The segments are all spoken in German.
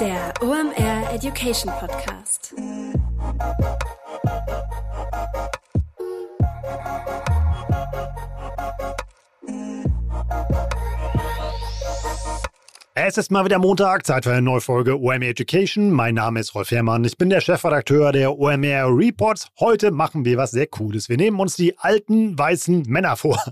Der OMR Education Podcast. Es ist mal wieder Montag, Zeit für eine neue Folge OMR Education. Mein Name ist Rolf Herrmann, ich bin der Chefredakteur der OMR Reports. Heute machen wir was sehr Cooles. Wir nehmen uns die alten weißen Männer vor.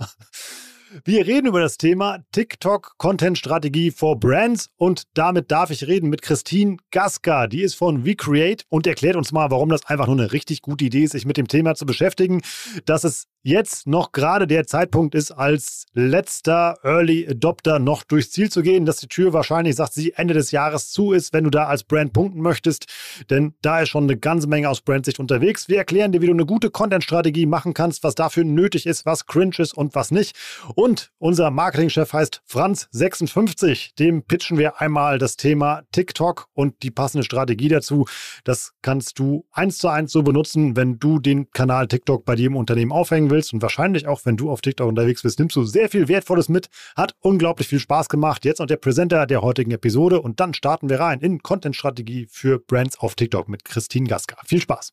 Wir reden über das Thema TikTok Content Strategie for Brands und damit darf ich reden mit Christine Gaska. Die ist von WeCreate und erklärt uns mal, warum das einfach nur eine richtig gute Idee ist, sich mit dem Thema zu beschäftigen, dass es jetzt noch gerade der Zeitpunkt ist, als letzter Early Adopter noch durchs Ziel zu gehen, dass die Tür wahrscheinlich, sagt sie, Ende des Jahres zu ist, wenn du da als Brand punkten möchtest, denn da ist schon eine ganze Menge aus Brandsicht unterwegs. Wir erklären dir, wie du eine gute Content-Strategie machen kannst, was dafür nötig ist, was cringe ist und was nicht. Und unser Marketingchef heißt Franz56. Dem pitchen wir einmal das Thema TikTok und die passende Strategie dazu. Das kannst du eins zu eins so benutzen, wenn du den Kanal TikTok bei dir im Unternehmen aufhängen willst willst und wahrscheinlich auch, wenn du auf TikTok unterwegs bist, nimmst du sehr viel Wertvolles mit. Hat unglaublich viel Spaß gemacht. Jetzt noch der Präsenter der heutigen Episode und dann starten wir rein in Content-Strategie für Brands auf TikTok mit Christine Gaska. Viel Spaß!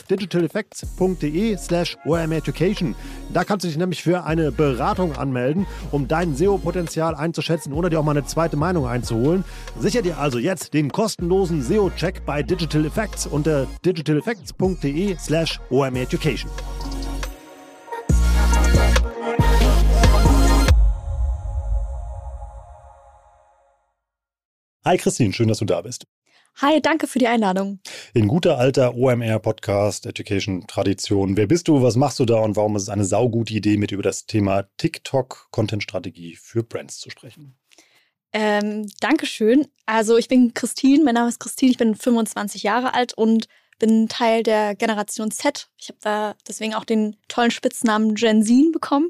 digitaleffects.de slash omeducation. Da kannst du dich nämlich für eine Beratung anmelden, um dein SEO-Potenzial einzuschätzen oder dir auch mal eine zweite Meinung einzuholen. Sicher dir also jetzt den kostenlosen SEO-Check bei Digital Effects unter digitaleffects.de slash omeducation. Hi Christine, schön, dass du da bist. Hi, danke für die Einladung. In guter alter OMR-Podcast, Education-Tradition. Wer bist du, was machst du da und warum ist es eine saugute Idee, mit über das Thema TikTok-Content-Strategie für Brands zu sprechen? Ähm, Dankeschön. Also ich bin Christine, mein Name ist Christine, ich bin 25 Jahre alt und bin Teil der Generation Z. Ich habe da deswegen auch den tollen Spitznamen Gen Z bekommen.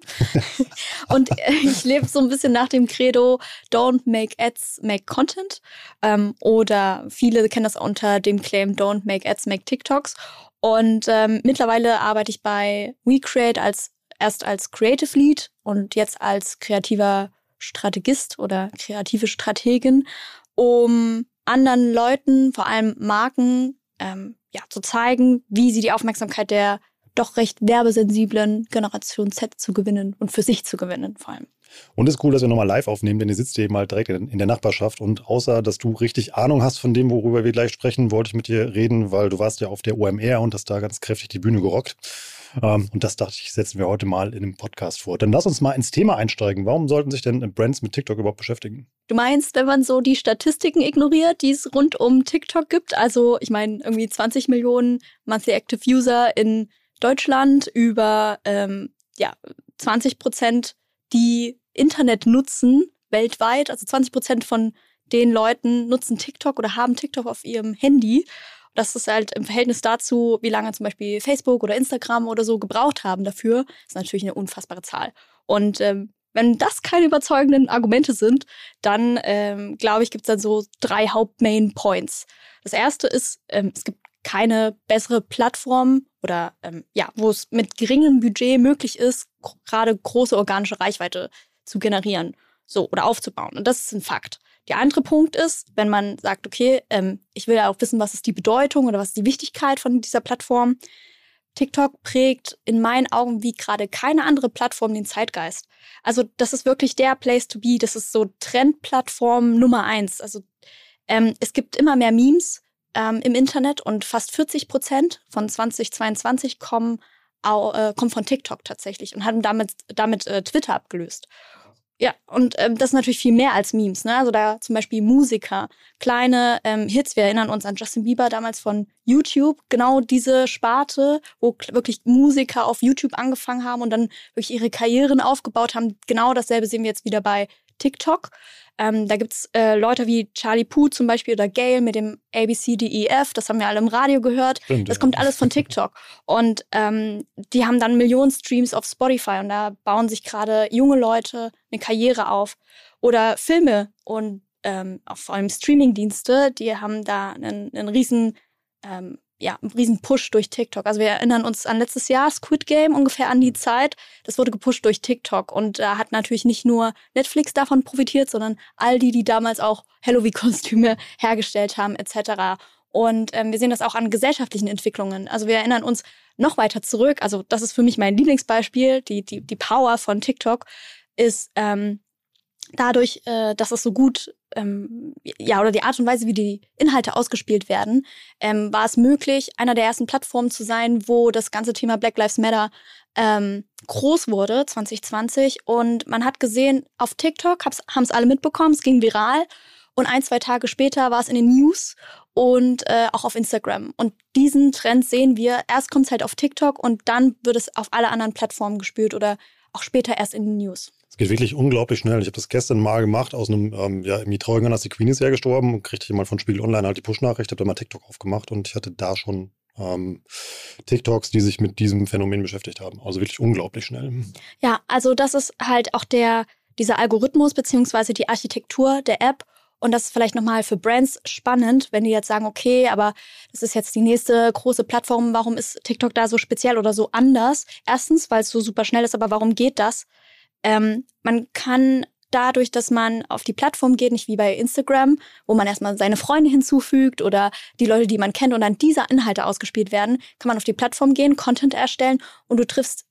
und äh, ich lebe so ein bisschen nach dem Credo Don't make ads, make content. Ähm, oder viele kennen das unter dem Claim Don't make ads, make TikToks. Und ähm, mittlerweile arbeite ich bei WeCreate als erst als Creative Lead und jetzt als kreativer Strategist oder kreative Strategin, um anderen Leuten, vor allem Marken, ähm, ja, zu zeigen, wie sie die Aufmerksamkeit der doch recht werbesensiblen Generation Z zu gewinnen und für sich zu gewinnen vor allem. Und es ist cool, dass wir nochmal live aufnehmen, denn ihr sitzt eben halt direkt in der Nachbarschaft. Und außer, dass du richtig Ahnung hast von dem, worüber wir gleich sprechen, wollte ich mit dir reden, weil du warst ja auf der OMR und hast da ganz kräftig die Bühne gerockt. Ähm, und das dachte ich, setzen wir heute mal in einem Podcast vor. Dann lass uns mal ins Thema einsteigen. Warum sollten sich denn Brands mit TikTok überhaupt beschäftigen? Du meinst, wenn man so die Statistiken ignoriert, die es rund um TikTok gibt? Also, ich meine, irgendwie 20 Millionen Monthly Active User in Deutschland, über ähm, ja, 20 Prozent, die Internet nutzen weltweit. Also 20 Prozent von den Leuten nutzen TikTok oder haben TikTok auf ihrem Handy. Das ist halt im Verhältnis dazu, wie lange zum Beispiel Facebook oder Instagram oder so gebraucht haben dafür, ist natürlich eine unfassbare Zahl. Und ähm, wenn das keine überzeugenden Argumente sind, dann ähm, glaube ich, gibt es dann so drei Haupt-Main Points. Das erste ist, ähm, es gibt keine bessere Plattform oder ähm, ja, wo es mit geringem Budget möglich ist, gerade große organische Reichweite zu generieren, so oder aufzubauen. Und das ist ein Fakt. Der andere Punkt ist, wenn man sagt, okay, ähm, ich will ja auch wissen, was ist die Bedeutung oder was ist die Wichtigkeit von dieser Plattform. TikTok prägt in meinen Augen wie gerade keine andere Plattform den Zeitgeist. Also das ist wirklich der Place to be. Das ist so Trendplattform Nummer eins. Also ähm, es gibt immer mehr Memes ähm, im Internet und fast 40 Prozent von 2022 kommen, äh, kommen von TikTok tatsächlich und haben damit, damit äh, Twitter abgelöst. Ja, und ähm, das ist natürlich viel mehr als Memes. Ne? Also da zum Beispiel Musiker, kleine ähm, Hits. Wir erinnern uns an Justin Bieber damals von YouTube. Genau diese Sparte, wo wirklich Musiker auf YouTube angefangen haben und dann wirklich ihre Karrieren aufgebaut haben. Genau dasselbe sehen wir jetzt wieder bei TikTok. Ähm, da gibt's äh, Leute wie Charlie Poo zum Beispiel oder Gail mit dem ABCDEF, das haben wir alle im Radio gehört. Stimmt, das ja. kommt alles von TikTok. Und ähm, die haben dann Millionen Streams auf Spotify und da bauen sich gerade junge Leute eine Karriere auf. Oder Filme und ähm, auch vor allem Streamingdienste, die haben da einen, einen riesen ähm, ja, einen riesen Push durch TikTok. Also wir erinnern uns an letztes Jahr, Squid Game, ungefähr an die Zeit. Das wurde gepusht durch TikTok. Und da hat natürlich nicht nur Netflix davon profitiert, sondern all die, die damals auch Halloween-Kostüme hergestellt haben, etc. Und ähm, wir sehen das auch an gesellschaftlichen Entwicklungen. Also wir erinnern uns noch weiter zurück. Also das ist für mich mein Lieblingsbeispiel. Die, die, die Power von TikTok ist ähm, dadurch, äh, dass es so gut ähm, ja, oder die Art und Weise, wie die Inhalte ausgespielt werden, ähm, war es möglich, einer der ersten Plattformen zu sein, wo das ganze Thema Black Lives Matter ähm, groß wurde, 2020. Und man hat gesehen, auf TikTok haben es alle mitbekommen, es ging viral. Und ein, zwei Tage später war es in den News und äh, auch auf Instagram. Und diesen Trend sehen wir. Erst kommt es halt auf TikTok und dann wird es auf alle anderen Plattformen gespült oder auch später erst in den News. Geht wirklich unglaublich schnell. Ich habe das gestern mal gemacht aus einem, ähm, ja, irgendwie traurigen Anlass, die Queen ist ja gestorben, kriegte ich mal von Spiegel Online halt die Push-Nachricht, habe da mal TikTok aufgemacht und ich hatte da schon ähm, TikToks, die sich mit diesem Phänomen beschäftigt haben. Also wirklich unglaublich schnell. Ja, also das ist halt auch der, dieser Algorithmus beziehungsweise die Architektur der App. Und das ist vielleicht nochmal für Brands spannend, wenn die jetzt sagen, okay, aber das ist jetzt die nächste große Plattform, warum ist TikTok da so speziell oder so anders? Erstens, weil es so super schnell ist, aber warum geht das? Ähm, man kann dadurch, dass man auf die Plattform geht, nicht wie bei Instagram, wo man erstmal seine Freunde hinzufügt oder die Leute, die man kennt und dann diese Inhalte ausgespielt werden, kann man auf die Plattform gehen, Content erstellen und du triffst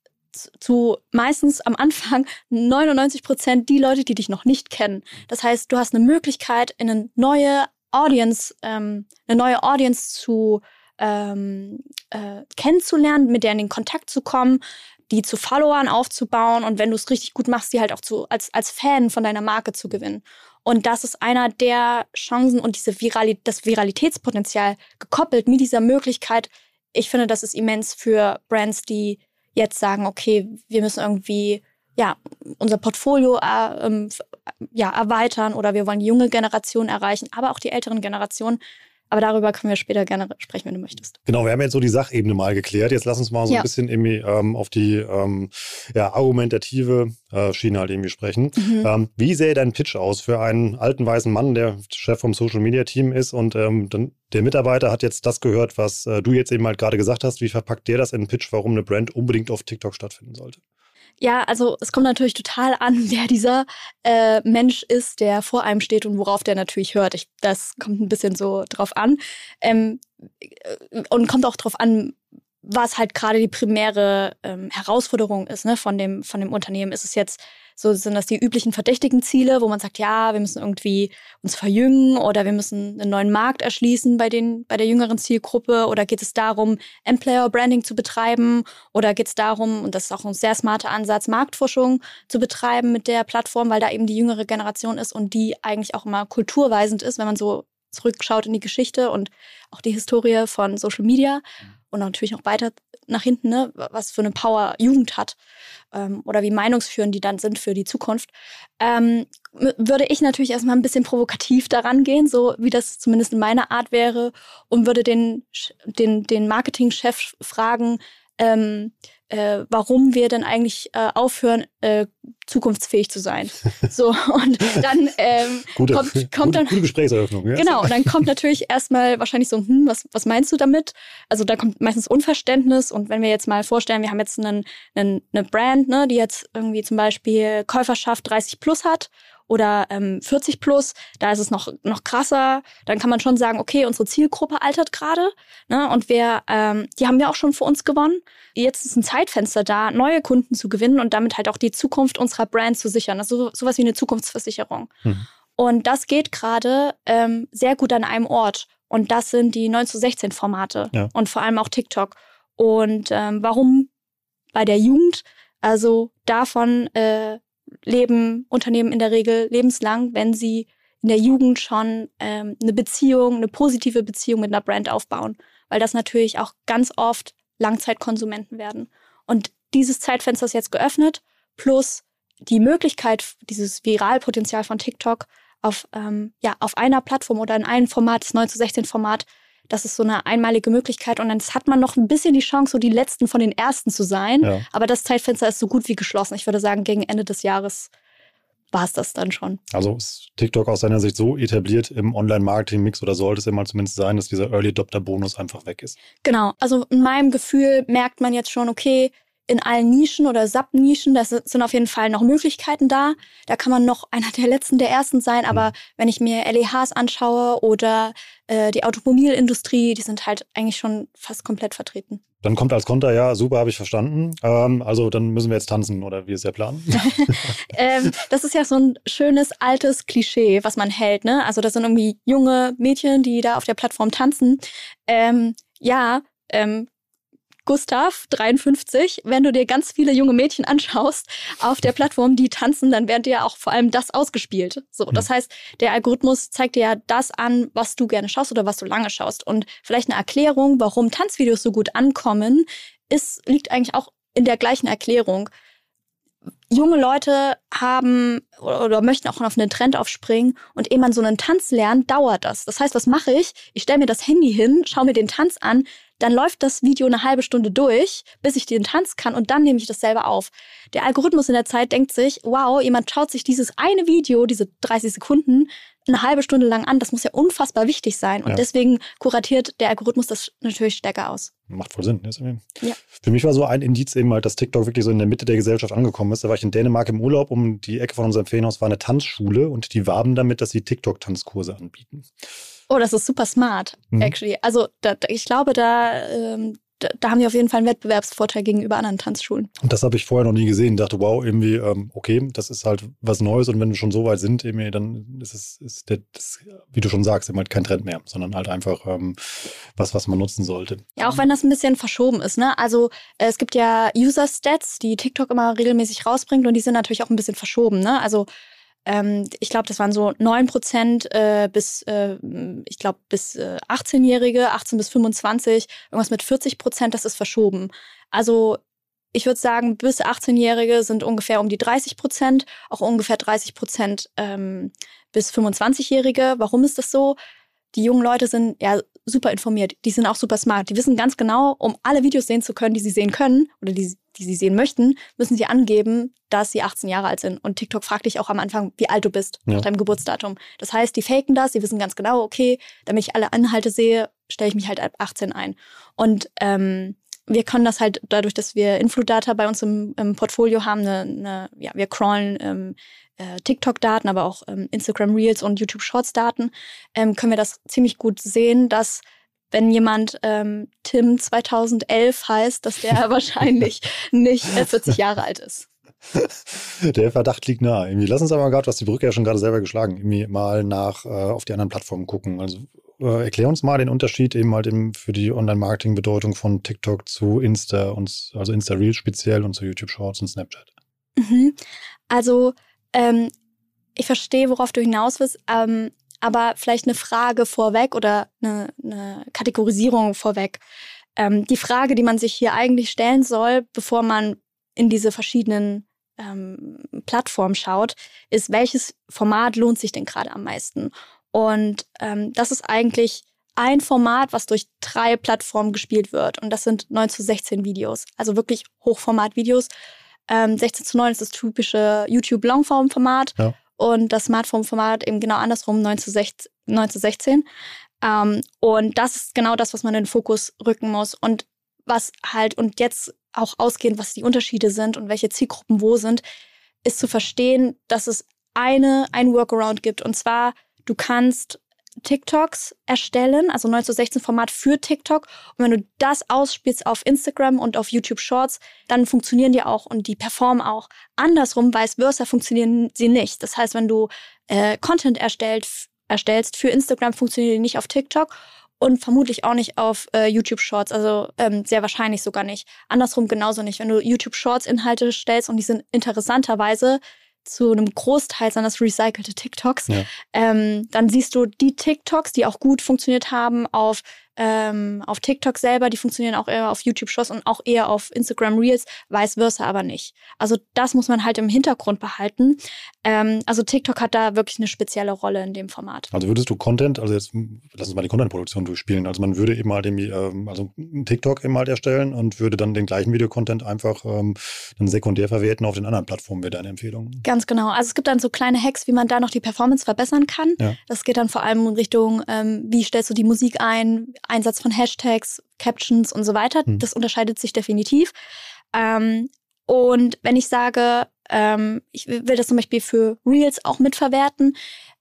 zu meistens am Anfang 99 Prozent die Leute, die dich noch nicht kennen. Das heißt, du hast eine Möglichkeit, in eine neue Audience, ähm, eine neue Audience zu ähm, äh, kennenzulernen, mit der in den Kontakt zu kommen, die zu Followern aufzubauen und wenn du es richtig gut machst, die halt auch zu, als, als Fan von deiner Marke zu gewinnen. Und das ist einer der Chancen und diese Virali das Viralitätspotenzial gekoppelt mit dieser Möglichkeit. Ich finde, das ist immens für Brands, die jetzt sagen, okay, wir müssen irgendwie ja, unser Portfolio äh, ähm, ja, erweitern oder wir wollen die junge Generation erreichen, aber auch die älteren Generationen. Aber darüber können wir später gerne sprechen, wenn du möchtest. Genau, wir haben jetzt so die Sachebene mal geklärt. Jetzt lass uns mal so ja. ein bisschen irgendwie ähm, auf die ähm, ja, argumentative äh, Schiene halt irgendwie sprechen. Mhm. Ähm, wie sähe dein Pitch aus für einen alten weißen Mann, der Chef vom Social Media Team ist und ähm, dann der Mitarbeiter hat jetzt das gehört, was äh, du jetzt eben halt gerade gesagt hast. Wie verpackt der das in einen Pitch, warum eine Brand unbedingt auf TikTok stattfinden sollte? Ja, also es kommt natürlich total an, wer dieser äh, Mensch ist, der vor einem steht und worauf der natürlich hört. Ich, das kommt ein bisschen so drauf an. Ähm, äh, und kommt auch drauf an, was halt gerade die primäre ähm, Herausforderung ist ne, von, dem, von dem Unternehmen. Ist es jetzt so, sind das die üblichen verdächtigen Ziele, wo man sagt, ja, wir müssen irgendwie uns verjüngen oder wir müssen einen neuen Markt erschließen bei, den, bei der jüngeren Zielgruppe oder geht es darum, Employer-Branding zu betreiben oder geht es darum, und das ist auch ein sehr smarter Ansatz, Marktforschung zu betreiben mit der Plattform, weil da eben die jüngere Generation ist und die eigentlich auch immer kulturweisend ist, wenn man so zurückschaut in die Geschichte und auch die Historie von Social Media mhm. Und natürlich auch weiter nach hinten, ne, was für eine Power Jugend hat ähm, oder wie meinungsführend die dann sind für die Zukunft, ähm, würde ich natürlich erstmal ein bisschen provokativ daran gehen, so wie das zumindest in meiner Art wäre und würde den, den, den Marketingchef fragen, ähm, äh, warum wir denn eigentlich äh, aufhören, äh, zukunftsfähig zu sein. So, und dann ähm, gute, kommt, kommt gute, dann. Gute Gesprächseröffnung, ja. Genau, und dann kommt natürlich erstmal wahrscheinlich so, hm, was, was meinst du damit? Also da kommt meistens Unverständnis und wenn wir jetzt mal vorstellen, wir haben jetzt einen, einen, eine Brand, ne, die jetzt irgendwie zum Beispiel Käuferschaft 30 plus hat oder ähm, 40 plus, da ist es noch, noch krasser. Dann kann man schon sagen, okay, unsere Zielgruppe altert gerade. Ne? Und wir, ähm, die haben wir auch schon für uns gewonnen. Jetzt ist ein Zeitfenster da, neue Kunden zu gewinnen und damit halt auch die Zukunft unserer Brand zu sichern. Also sowas wie eine Zukunftsversicherung. Mhm. Und das geht gerade ähm, sehr gut an einem Ort. Und das sind die 9 zu 16 Formate ja. und vor allem auch TikTok. Und ähm, warum bei der Jugend? Also davon äh, leben Unternehmen in der Regel lebenslang, wenn sie in der Jugend schon ähm, eine Beziehung, eine positive Beziehung mit einer Brand aufbauen, weil das natürlich auch ganz oft Langzeitkonsumenten werden. Und dieses Zeitfenster ist jetzt geöffnet, plus die Möglichkeit, dieses Viralpotenzial von TikTok auf, ähm, ja, auf einer Plattform oder in einem Format, das 9 zu 16 Format, das ist so eine einmalige Möglichkeit und dann hat man noch ein bisschen die Chance, so die letzten von den ersten zu sein. Ja. Aber das Zeitfenster ist so gut wie geschlossen. Ich würde sagen, gegen Ende des Jahres war es das dann schon. Also ist TikTok aus seiner Sicht so etabliert im Online-Marketing-Mix oder sollte es immer zumindest sein, dass dieser Early Adopter-Bonus einfach weg ist? Genau. Also in meinem Gefühl merkt man jetzt schon, okay, in allen Nischen oder Sub-Nischen, da sind auf jeden Fall noch Möglichkeiten da. Da kann man noch einer der letzten, der ersten sein. Aber mhm. wenn ich mir LEHs anschaue oder äh, die Automobilindustrie, die sind halt eigentlich schon fast komplett vertreten. Dann kommt als Konter, ja, super, habe ich verstanden. Ähm, also dann müssen wir jetzt tanzen oder wie ist der Plan? ähm, das ist ja so ein schönes altes Klischee, was man hält. Ne? Also das sind irgendwie junge Mädchen, die da auf der Plattform tanzen. Ähm, ja, ähm, Gustav, 53, wenn du dir ganz viele junge Mädchen anschaust auf der Plattform, die tanzen, dann werden dir auch vor allem das ausgespielt. So, das hm. heißt, der Algorithmus zeigt dir ja das an, was du gerne schaust oder was du lange schaust. Und vielleicht eine Erklärung, warum Tanzvideos so gut ankommen, ist, liegt eigentlich auch in der gleichen Erklärung junge Leute haben oder, oder, möchten auch auf einen Trend aufspringen und ehe man so einen Tanz lernt, dauert das. Das heißt, was mache ich? Ich stelle mir das Handy hin, schaue mir den Tanz an, dann läuft das Video eine halbe Stunde durch, bis ich den Tanz kann und dann nehme ich das selber auf. Der Algorithmus in der Zeit denkt sich, wow, jemand schaut sich dieses eine Video, diese 30 Sekunden, eine halbe Stunde lang an. Das muss ja unfassbar wichtig sein. Und ja. deswegen kuratiert der Algorithmus das natürlich stärker aus. Macht voll Sinn. Ja. Für mich war so ein Indiz eben halt, dass TikTok wirklich so in der Mitte der Gesellschaft angekommen ist. Da war ich in Dänemark im Urlaub, um die Ecke von unserem Ferienhaus war eine Tanzschule und die warben damit, dass sie TikTok-Tanzkurse anbieten. Oh, das ist super smart, mhm. actually. Also da, ich glaube, da, ähm, da, da, haben die auf jeden Fall einen Wettbewerbsvorteil gegenüber anderen Tanzschulen. Und das habe ich vorher noch nie gesehen. Ich dachte, wow, irgendwie, ähm, okay, das ist halt was Neues und wenn wir schon so weit sind, irgendwie, dann ist es, ist der, das, wie du schon sagst, eben halt kein Trend mehr, sondern halt einfach ähm, was, was man nutzen sollte. Ja, auch wenn das ein bisschen verschoben ist, ne? Also äh, es gibt ja User-Stats, die TikTok immer regelmäßig rausbringt und die sind natürlich auch ein bisschen verschoben, ne? Also ähm, ich glaube, das waren so 9 Prozent äh, bis, äh, ich glaube, bis äh, 18-Jährige, 18 bis 25, irgendwas mit 40 Prozent, das ist verschoben. Also ich würde sagen, bis 18-Jährige sind ungefähr um die 30 Prozent, auch ungefähr 30 Prozent ähm, bis 25-Jährige. Warum ist das so? Die jungen Leute sind ja super informiert, die sind auch super smart. Die wissen ganz genau, um alle Videos sehen zu können, die sie sehen können oder die, die sie sehen möchten, müssen sie angeben, dass sie 18 Jahre alt sind. Und TikTok fragt dich auch am Anfang, wie alt du bist, ja. nach deinem Geburtsdatum. Das heißt, die faken das, sie wissen ganz genau, okay, damit ich alle Inhalte sehe, stelle ich mich halt ab 18 ein. Und ähm, wir können das halt dadurch, dass wir Infludata bei uns im, im Portfolio haben, eine, eine, ja, wir crawlen ähm, äh, TikTok-Daten, aber auch ähm, Instagram Reels und YouTube Shorts-Daten, ähm, können wir das ziemlich gut sehen, dass wenn jemand ähm, Tim 2011 heißt, dass der wahrscheinlich nicht äh, 40 Jahre alt ist. Der Verdacht liegt nahe. Irgendwie. Lass uns aber gerade, was die Brücke ja schon gerade selber geschlagen, irgendwie mal nach äh, auf die anderen Plattformen gucken. Also äh, erklär uns mal den Unterschied eben halt eben für die Online-Marketing-Bedeutung von TikTok zu Insta und also Insta Reels speziell und zu YouTube Shorts und Snapchat. Mhm. Also ähm, ich verstehe, worauf du hinaus willst. Ähm, aber vielleicht eine Frage vorweg oder eine, eine Kategorisierung vorweg. Ähm, die Frage, die man sich hier eigentlich stellen soll, bevor man in diese verschiedenen ähm, Plattformen schaut, ist, welches Format lohnt sich denn gerade am meisten? Und ähm, das ist eigentlich ein Format, was durch drei Plattformen gespielt wird. Und das sind 9 zu 16 Videos. Also wirklich Hochformat-Videos. Ähm, 16 zu 9 ist das typische YouTube-Longform-Format Ja. und das Smartphone-Format eben genau andersrum, 9 zu 16. 9 zu 16. Ähm, und das ist genau das, was man in den Fokus rücken muss. Und was halt, und jetzt auch ausgehend, was die Unterschiede sind und welche Zielgruppen wo sind, ist zu verstehen, dass es eine, ein Workaround gibt. Und zwar, du kannst TikToks erstellen, also 9 zu 16 Format für TikTok. Und wenn du das ausspielst auf Instagram und auf YouTube Shorts, dann funktionieren die auch und die performen auch. Andersrum, vice versa, funktionieren sie nicht. Das heißt, wenn du äh, Content erstellt, erstellst für Instagram, funktionieren die nicht auf TikTok und vermutlich auch nicht auf äh, YouTube Shorts, also ähm, sehr wahrscheinlich sogar nicht. Andersrum genauso nicht. Wenn du YouTube Shorts Inhalte stellst und die sind interessanterweise zu einem Großteil sind das recycelte TikToks, Ja. ähm, dann siehst du die TikToks, die auch gut funktioniert haben auf, ähm, auf TikTok selber, die funktionieren auch eher auf YouTube Shorts und auch eher auf Instagram Reels, vice versa aber nicht. Also das muss man halt im Hintergrund behalten. Ähm, also TikTok hat da wirklich eine spezielle Rolle in dem Format. Also würdest du Content, also jetzt lass uns mal die Content-Produktion durchspielen. Also man würde eben halt irgendwie, ähm, also einen TikTok eben halt erstellen und würde dann den gleichen Videocontent einfach ähm, dann sekundär verwerten auf den anderen Plattformen, wäre deine Empfehlung. Ganz genau. Also es gibt dann so kleine Hacks, wie man da noch die Performance verbessern kann. Ja. Das geht dann vor allem in Richtung, ähm, wie stellst du die Musik ein, Einsatz von Hashtags, Captions und so weiter. Hm. Das unterscheidet sich definitiv. Ähm, und wenn ich sage, ähm, ich will das zum Beispiel für Reels auch mitverwerten,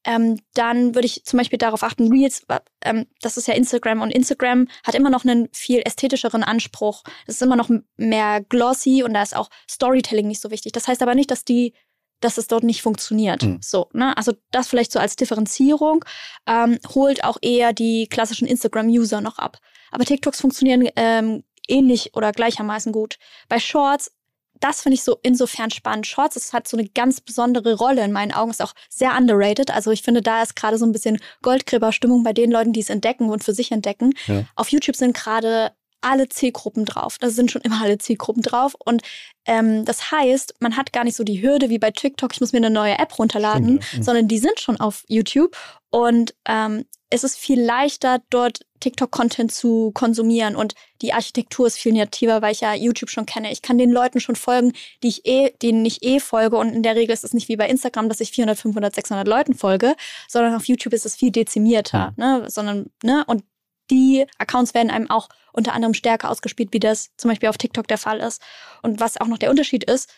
ähm, dann würde ich zum Beispiel darauf achten, Reels, ähm, das ist ja Instagram und Instagram hat immer noch einen viel ästhetischeren Anspruch. Es ist immer noch mehr glossy und da ist auch Storytelling nicht so wichtig. Das heißt aber nicht, dass die dass es dort nicht funktioniert. Mhm. So, ne? Also das vielleicht so als Differenzierung ähm, holt auch eher die klassischen Instagram-User noch ab. Aber TikToks funktionieren ähm, ähnlich oder gleichermaßen gut. Bei Shorts, das finde ich so insofern spannend. Shorts, es hat so eine ganz besondere Rolle in meinen Augen, ist auch sehr underrated. Also ich finde, da ist gerade so ein bisschen Goldgräberstimmung bei den Leuten, die es entdecken und für sich entdecken. Ja. Auf YouTube sind gerade alle Zielgruppen drauf. Da sind schon immer alle Zielgruppen drauf. Und ähm, das heißt, man hat gar nicht so die Hürde wie bei TikTok, ich muss mir eine neue App runterladen, Stimmt, ja. Mhm. sondern die sind schon auf YouTube. Und ähm, es ist viel leichter, dort TikTok-Content zu konsumieren. Und die Architektur ist viel nativer, weil ich ja YouTube schon kenne. Ich kann den Leuten schon folgen, die ich eh, denen ich eh folge. Und in der Regel ist es nicht wie bei Instagram, dass ich 400, 500, 600 Leuten folge, sondern auf YouTube ist es viel dezimierter. Ne? Sondern, ne? Und die Accounts werden einem auch unter anderem stärker ausgespielt, wie das zum Beispiel auf TikTok der Fall ist. Und was auch noch der Unterschied ist,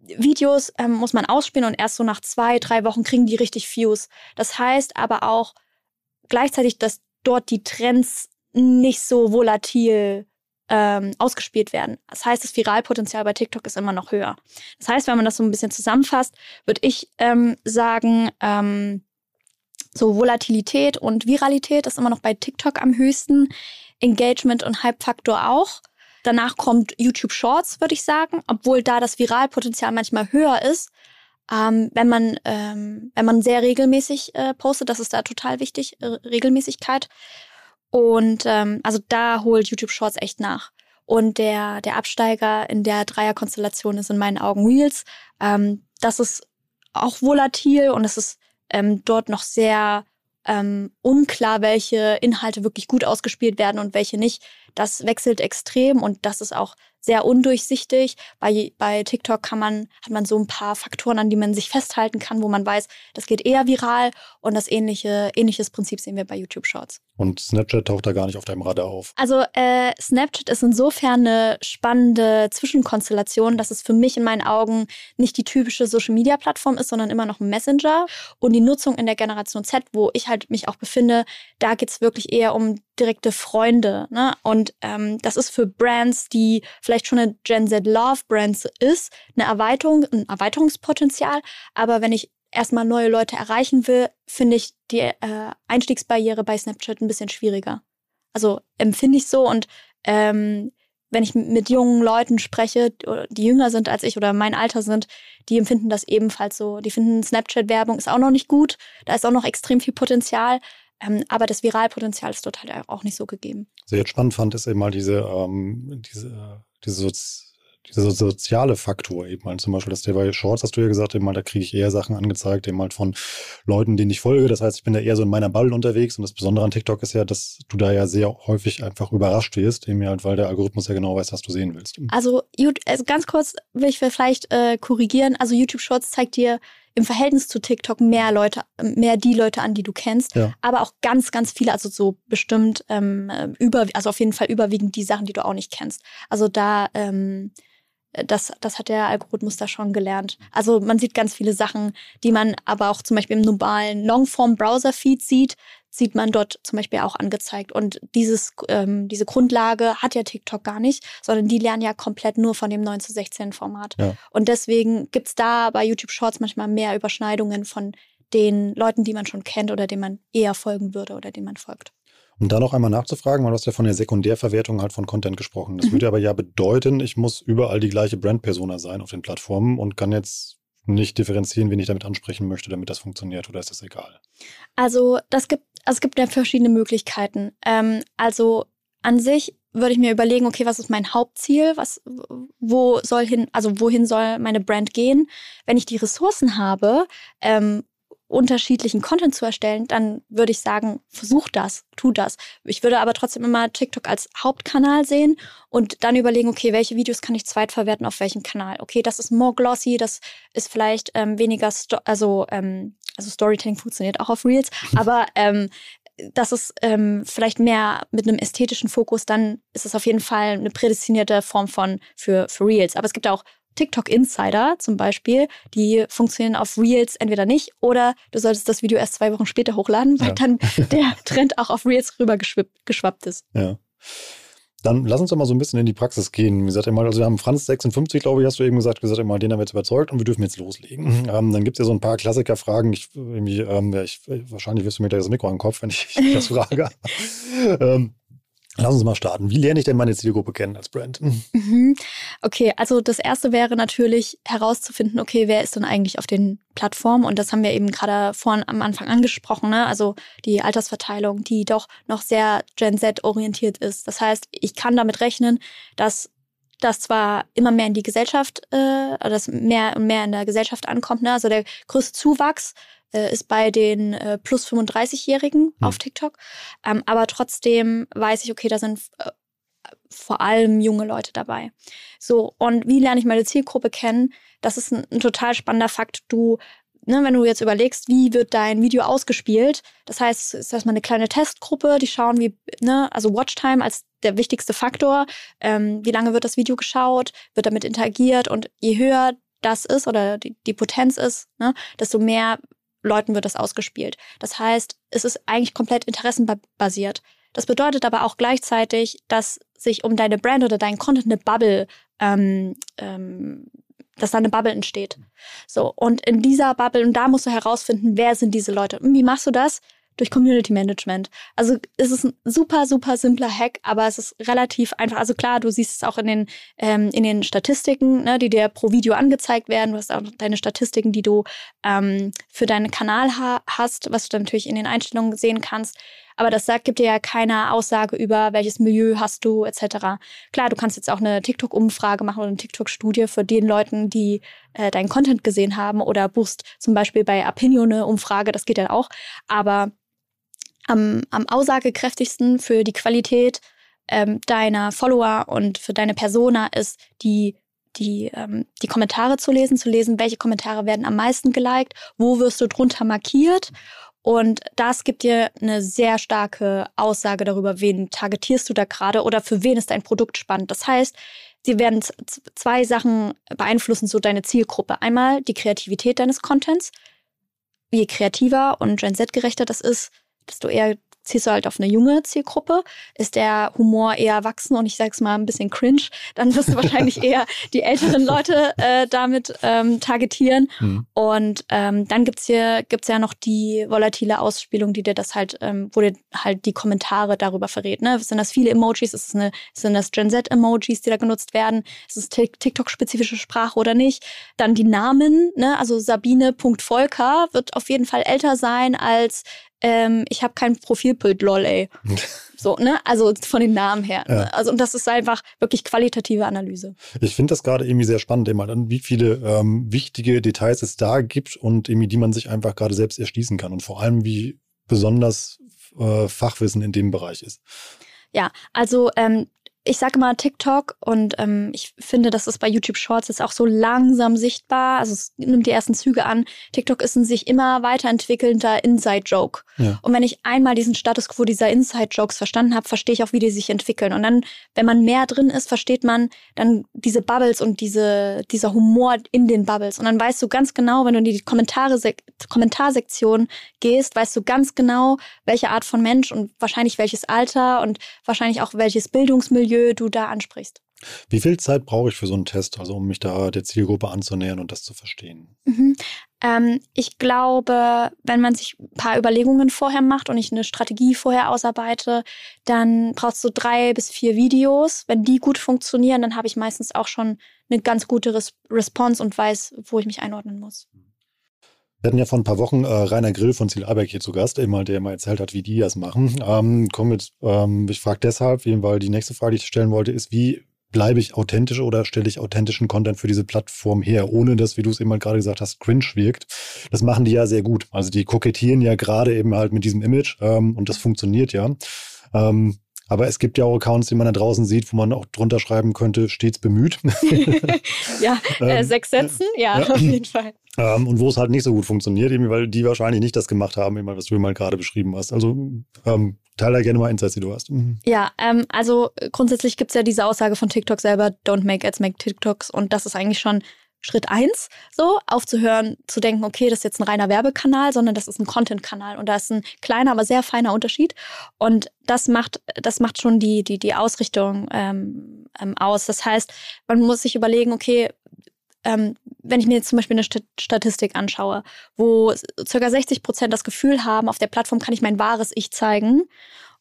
Videos ähm, muss man ausspielen und erst so nach zwei, drei Wochen kriegen die richtig Views. Das heißt aber auch gleichzeitig, dass dort die Trends nicht so volatil ähm, ausgespielt werden. Das heißt, das Viralpotenzial bei TikTok ist immer noch höher. Das heißt, wenn man das so ein bisschen zusammenfasst, würde ich ähm, sagen, ähm, so Volatilität und Viralität ist immer noch bei TikTok am höchsten. Engagement und Hype-Faktor auch. Danach kommt YouTube Shorts, würde ich sagen, obwohl da das Viralpotenzial manchmal höher ist. Ähm, wenn man ähm, wenn man sehr regelmäßig äh, postet, das ist da total wichtig, äh, Regelmäßigkeit. Und ähm, also da holt YouTube Shorts echt nach. Und der der Absteiger in der Dreierkonstellation ist in meinen Augen Reels. Ähm, das ist auch volatil und es ist ähm, dort noch sehr ähm, unklar, welche Inhalte wirklich gut ausgespielt werden und welche nicht. Das wechselt extrem und das ist auch sehr undurchsichtig. Bei, bei TikTok kann man, hat man so ein paar Faktoren, an die man sich festhalten kann, wo man weiß, das geht eher viral und das ähnliche, ähnliches Prinzip sehen wir bei YouTube Shorts. Und Snapchat taucht da gar nicht auf deinem Radar auf. Also äh, Snapchat ist insofern eine spannende Zwischenkonstellation, dass es für mich in meinen Augen nicht die typische Social-Media-Plattform ist, sondern immer noch ein Messenger. Und die Nutzung in der Generation Z, wo ich halt mich auch befinde, da geht's wirklich eher um direkte Freunde. Ne? Und ähm, das ist für Brands, die vielleicht schon eine Gen Z Love Brands ist, eine Erweiterung, ein Erweiterungspotenzial. Aber wenn ich erstmal neue Leute erreichen will, finde ich die äh, Einstiegsbarriere bei Snapchat ein bisschen schwieriger. Also empfinde ich so und ähm, wenn ich mit jungen Leuten spreche, die jünger sind als ich oder mein Alter sind, die empfinden das ebenfalls so. Die finden Snapchat-Werbung ist auch noch nicht gut, da ist auch noch extrem viel Potenzial, aber das Viralpotenzial ist dort halt auch nicht so gegeben. Was ich jetzt spannend fand, ist eben mal diese, ähm, diese, diese, Sozi dieser soziale Faktor eben halt zum Beispiel, das bei Shorts hast du ja gesagt, eben mal, da kriege ich eher Sachen angezeigt, eben halt von Leuten, denen ich folge. Das heißt, ich bin da eher so in meiner Bubble unterwegs und das Besondere an TikTok ist ja, dass du da ja sehr häufig einfach überrascht wirst, eben halt, weil der Algorithmus ja genau weiß, was du sehen willst. Also, also ganz kurz will ich vielleicht äh, korrigieren. Also YouTube Shorts zeigt dir im Verhältnis zu TikTok mehr Leute, mehr die Leute an, die du kennst, ja. aber auch ganz, ganz viele, also so bestimmt ähm, über, also auf jeden Fall überwiegend die Sachen, die du auch nicht kennst. Also da ähm, das, das hat der Algorithmus da schon gelernt. Also man sieht ganz viele Sachen, die man aber auch zum Beispiel im normalen Longform-Browser-Feed sieht, sieht man dort zum Beispiel auch angezeigt. Und dieses, ähm, diese Grundlage hat ja TikTok gar nicht, sondern die lernen ja komplett nur von dem 9 zu 16 Format. Ja. Und deswegen gibt's da bei YouTube Shorts manchmal mehr Überschneidungen von den Leuten, die man schon kennt oder denen man eher folgen würde oder denen man folgt. Um da noch einmal nachzufragen, weil du hast ja von der Sekundärverwertung halt von Content gesprochen. Das mhm. würde aber ja bedeuten, ich muss überall die gleiche Brand-Persona sein auf den Plattformen und kann jetzt nicht differenzieren, wen ich damit ansprechen möchte, damit das funktioniert, oder ist das egal? Also das gibt, also es gibt ja verschiedene Möglichkeiten. Ähm, also an sich würde ich mir überlegen, okay, was ist mein Hauptziel? Was, wo soll hin, also wohin soll meine Brand gehen? Wenn ich die Ressourcen habe, ähm, unterschiedlichen Content zu erstellen, dann würde ich sagen, versuch das, tu das. Ich würde aber trotzdem immer TikTok als Hauptkanal sehen und dann überlegen, okay, welche Videos kann ich zweitverwerten auf welchem Kanal? Okay, das ist more glossy, das ist vielleicht ähm, weniger, Sto also ähm, also Storytelling funktioniert auch auf Reels, aber ähm, das ist ähm, vielleicht mehr mit einem ästhetischen Fokus, dann ist es auf jeden Fall eine prädestinierte Form von für, für Reels. Aber es gibt auch TikTok Insider zum Beispiel, die funktionieren auf Reels entweder nicht oder du solltest das Video erst zwei Wochen später hochladen, weil ja. dann der Trend auch auf Reels rüber geschwappt ist. Ja. Dann lass uns doch mal so ein bisschen in die Praxis gehen. Wie gesagt, einmal, also wir haben Franz 56, glaube ich, hast du eben gesagt, gesagt einmal, den haben wir jetzt überzeugt und wir dürfen jetzt loslegen. Mhm. Ähm, dann gibt es ja so ein paar Klassikerfragen. Ich, ähm, ja, ich, wahrscheinlich wirst du mir gleich das Mikro an den Kopf, wenn ich das frage. ähm, Lass uns mal starten. Wie lerne ich denn meine Zielgruppe kennen als Brand? Mhm. Okay, also das erste wäre natürlich herauszufinden, okay, wer ist denn eigentlich auf den Plattformen? Und das haben wir eben gerade vorhin am Anfang angesprochen, ne? Also die Altersverteilung, die doch noch sehr Gen Z orientiert ist. Das heißt, ich kann damit rechnen, dass das zwar immer mehr in die Gesellschaft, äh, dass mehr und mehr in der Gesellschaft ankommt. Ne? Also der größte Zuwachs äh, ist bei den äh, plus 35-Jährigen hm. auf TikTok. Ähm, aber trotzdem weiß ich, okay, da sind äh, vor allem junge Leute dabei. So, und wie lerne ich meine Zielgruppe kennen? Das ist ein, ein total spannender Fakt. Du, ne, wenn du jetzt überlegst, wie wird dein Video ausgespielt, das heißt, es ist erstmal eine kleine Testgruppe, die schauen, wie, ne, also Watchtime als der wichtigste Faktor, ähm, wie lange wird das Video geschaut, wird damit interagiert und je höher das ist oder die, die Potenz ist, ne, desto mehr Leuten wird das ausgespielt. Das heißt, es ist eigentlich komplett interessenbasiert. Das bedeutet aber auch gleichzeitig, dass sich um deine Brand oder deinen Content eine Bubble, ähm, ähm, dass da eine Bubble entsteht. So, und in dieser Bubble, und da musst du herausfinden, wer sind diese Leute. Und wie machst du das? Durch Community Management. Also es ist ein super, super simpler Hack, aber es ist relativ einfach. Also klar, du siehst es auch in den, ähm, in den Statistiken, ne, die dir pro Video angezeigt werden. Du hast auch deine Statistiken, die du ähm, für deinen Kanal ha hast, was du dann natürlich in den Einstellungen sehen kannst. Aber das sagt, gibt dir ja keine Aussage über, welches Milieu hast du, etc. Klar, du kannst jetzt auch eine TikTok-Umfrage machen oder eine TikTok-Studie für den Leuten, die äh, deinen Content gesehen haben oder buchst zum Beispiel bei Opinion eine Umfrage, das geht ja auch. Aber am, am aussagekräftigsten für die Qualität ähm, deiner Follower und für deine Persona ist, die die, ähm, die Kommentare zu lesen, zu lesen, welche Kommentare werden am meisten geliked, wo wirst du drunter markiert. Und das gibt dir eine sehr starke Aussage darüber, wen targetierst du da gerade oder für wen ist dein Produkt spannend. Das heißt, sie werden zwei Sachen beeinflussen, so deine Zielgruppe. Einmal die Kreativität deines Contents. Je kreativer und Gen Z-gerechter das ist, desto eher ziehst du halt auf eine junge Zielgruppe, ist der Humor eher erwachsen und ich sag's mal ein bisschen cringe, dann wirst du wahrscheinlich eher die älteren Leute äh, damit ähm, targetieren. Mhm. Und ähm, dann gibt's hier gibt's ja noch die volatile Ausspielung, die dir das halt, ähm, wo dir halt die Kommentare darüber verrät. Ne? Sind das viele Emojis? Ist es eine, sind das Gen Z-Emojis, die da genutzt werden? Ist es TikTok-spezifische Sprache oder nicht? Dann die Namen, ne? also Sabine.volker wird auf jeden Fall älter sein als ähm, ich habe kein Profilbild, lol, ey. so, ne? Also von den Namen her. Ne? Ja. Also, und das ist einfach wirklich qualitative Analyse. Ich finde das gerade irgendwie sehr spannend, immer dann, wie viele ähm, wichtige Details es da gibt und irgendwie, die man sich einfach gerade selbst erschließen kann. Und vor allem, wie besonders äh, Fachwissen in dem Bereich ist. Ja, also ähm, ich sage mal TikTok und ähm, ich finde, das ist bei YouTube Shorts jetzt auch so langsam sichtbar. Also es nimmt die ersten Züge an. TikTok ist ein sich immer weiterentwickelnder Inside-Joke. Ja. Und wenn ich einmal diesen Status quo dieser Inside-Jokes verstanden habe, verstehe ich auch, wie die sich entwickeln. Und dann, wenn man mehr drin ist, versteht man dann diese Bubbles und diese, dieser Humor in den Bubbles. Und dann weißt du ganz genau, wenn du in die Kommentare Kommentarsektion gehst, weißt du ganz genau, welche Art von Mensch und wahrscheinlich welches Alter und wahrscheinlich auch welches Bildungsmilieu Milieu du da ansprichst. Wie viel Zeit brauche ich für so einen Test, also um mich da der Zielgruppe anzunähern und das zu verstehen? Mhm. Ähm, ich glaube, wenn man sich ein paar Überlegungen vorher macht und ich eine Strategie vorher ausarbeite, dann brauchst du drei bis vier Videos. Wenn die gut funktionieren, dann habe ich meistens auch schon eine ganz gute Res Response und weiß, wo ich mich einordnen muss. Wir hatten ja vor ein paar Wochen äh, Rainer Grill von Ziel Alberg hier zu Gast, immer, der mal erzählt hat, wie die das machen. Ähm, komm mit, ähm, ich frage deshalb, weil die nächste Frage, die ich stellen wollte, ist, wie bleibe ich authentisch oder stelle ich authentischen Content für diese Plattform her, ohne dass, wie du es eben halt gerade gesagt hast, cringe wirkt. Das machen die ja sehr gut. Also die kokettieren ja gerade eben halt mit diesem Image ähm, und das funktioniert ja. Ähm, aber es gibt ja auch Accounts, die man da draußen sieht, wo man auch drunter schreiben könnte, stets bemüht. ja, äh, ähm, sechs Sätzen, ja, ja, auf jeden Fall. Ähm, und wo es halt nicht so gut funktioniert, eben weil die wahrscheinlich nicht das gemacht haben, eben, was du mal gerade beschrieben hast. Also ähm, teile da gerne mal Insights, die du hast. Mhm. Ja, ähm, also grundsätzlich gibt es ja diese Aussage von TikTok selber, don't make ads, make TikToks. Und das ist eigentlich schon Schritt eins, so aufzuhören, zu denken, okay, das ist jetzt ein reiner Werbekanal, sondern das ist ein Content-Kanal und da ist ein kleiner, aber sehr feiner Unterschied. Und das macht, das macht schon die, die, die Ausrichtung ähm, ähm, aus. Das heißt, man muss sich überlegen, okay, ähm, wenn ich mir jetzt zum Beispiel eine St Statistik anschaue, wo ca. 60 Prozent das Gefühl haben, auf der Plattform kann ich mein wahres Ich zeigen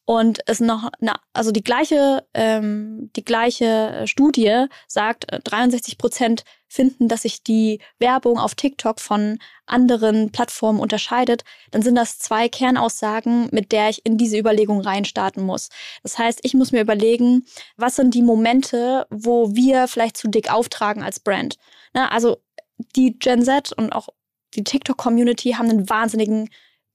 und es noch, na, also die gleiche, ähm, die gleiche Studie sagt, 63 äh, Prozent finden, dass sich die Werbung auf TikTok von anderen Plattformen unterscheidet, dann sind das zwei Kernaussagen, mit der ich in diese Überlegung reinstarten muss. Das heißt, ich muss mir überlegen, was sind die Momente, wo wir vielleicht zu dick auftragen als Brand. Na, also die Gen Z und auch die TikTok-Community haben einen wahnsinnigen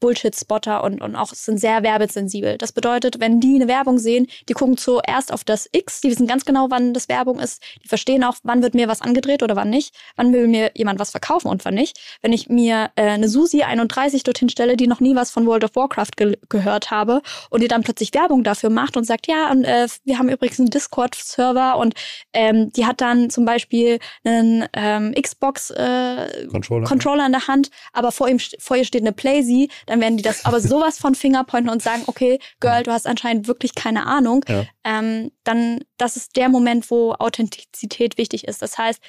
Bullshit-Spotter und, und auch sind sehr werbesensibel. Das bedeutet, wenn die eine Werbung sehen, die gucken zuerst auf das X, die wissen ganz genau, wann das Werbung ist, die verstehen auch, wann wird mir was angedreht oder wann nicht, wann will mir jemand was verkaufen und wann nicht. Wenn ich mir äh, eine Susi 31 dorthin stelle, die noch nie was von World of Warcraft ge gehört habe und die dann plötzlich Werbung dafür macht und sagt, ja, und äh, wir haben übrigens einen Discord-Server und ähm, die hat dann zum Beispiel einen ähm, Xbox äh, Controller. Controller in der Hand, aber vor, ihm, vor ihr steht eine Playsee, dann werden die das aber sowas von Fingerpointen und sagen, okay, Girl, du hast anscheinend wirklich keine Ahnung. Ja. Ähm, dann, das ist der Moment, wo Authentizität wichtig ist. Das heißt,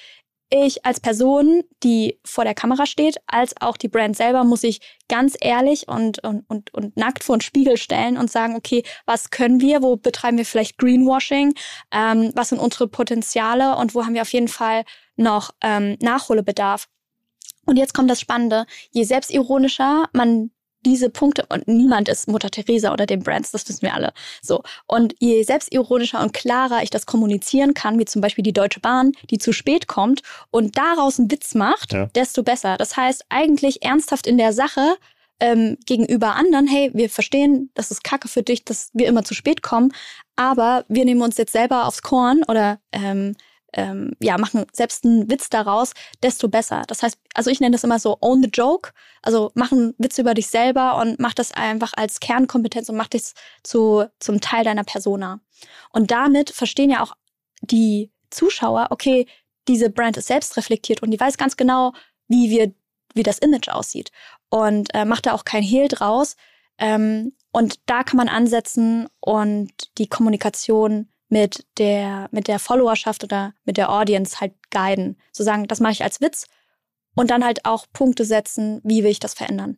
ich als Person, die vor der Kamera steht, als auch die Brand selber, muss ich ganz ehrlich und, und, und, und nackt vor den Spiegel stellen und sagen, okay, was können wir, wo betreiben wir vielleicht Greenwashing, ähm, was sind unsere Potenziale und wo haben wir auf jeden Fall noch ähm, Nachholbedarf. Und jetzt kommt das Spannende, je selbstironischer man diese Punkte und niemand ist Mutter Teresa oder den Brands, das wissen wir alle. So. Und je selbstironischer und klarer ich das kommunizieren kann, wie zum Beispiel die Deutsche Bahn, die zu spät kommt und daraus einen Witz macht, ja. desto besser. Das heißt, eigentlich ernsthaft in der Sache ähm, gegenüber anderen, hey, wir verstehen, das ist Kacke für dich, dass wir immer zu spät kommen, aber wir nehmen uns jetzt selber aufs Korn oder ähm, ähm, ja, machen selbst einen Witz daraus, desto besser. Das heißt, also ich nenne das immer so own the joke, also machen Witze über dich selber und mach das einfach als Kernkompetenz und mach das zu, zum Teil deiner Persona. Und damit verstehen ja auch die Zuschauer, okay, diese Brand ist selbst reflektiert und die weiß ganz genau, wie wir, wie das Image aussieht und äh, macht da auch kein Hehl draus. Ähm, und da kann man ansetzen und die Kommunikation mit der, mit der Followerschaft oder mit der Audience halt guiden. Zu sagen, das mache ich als Witz und dann halt auch Punkte setzen, wie will ich das verändern.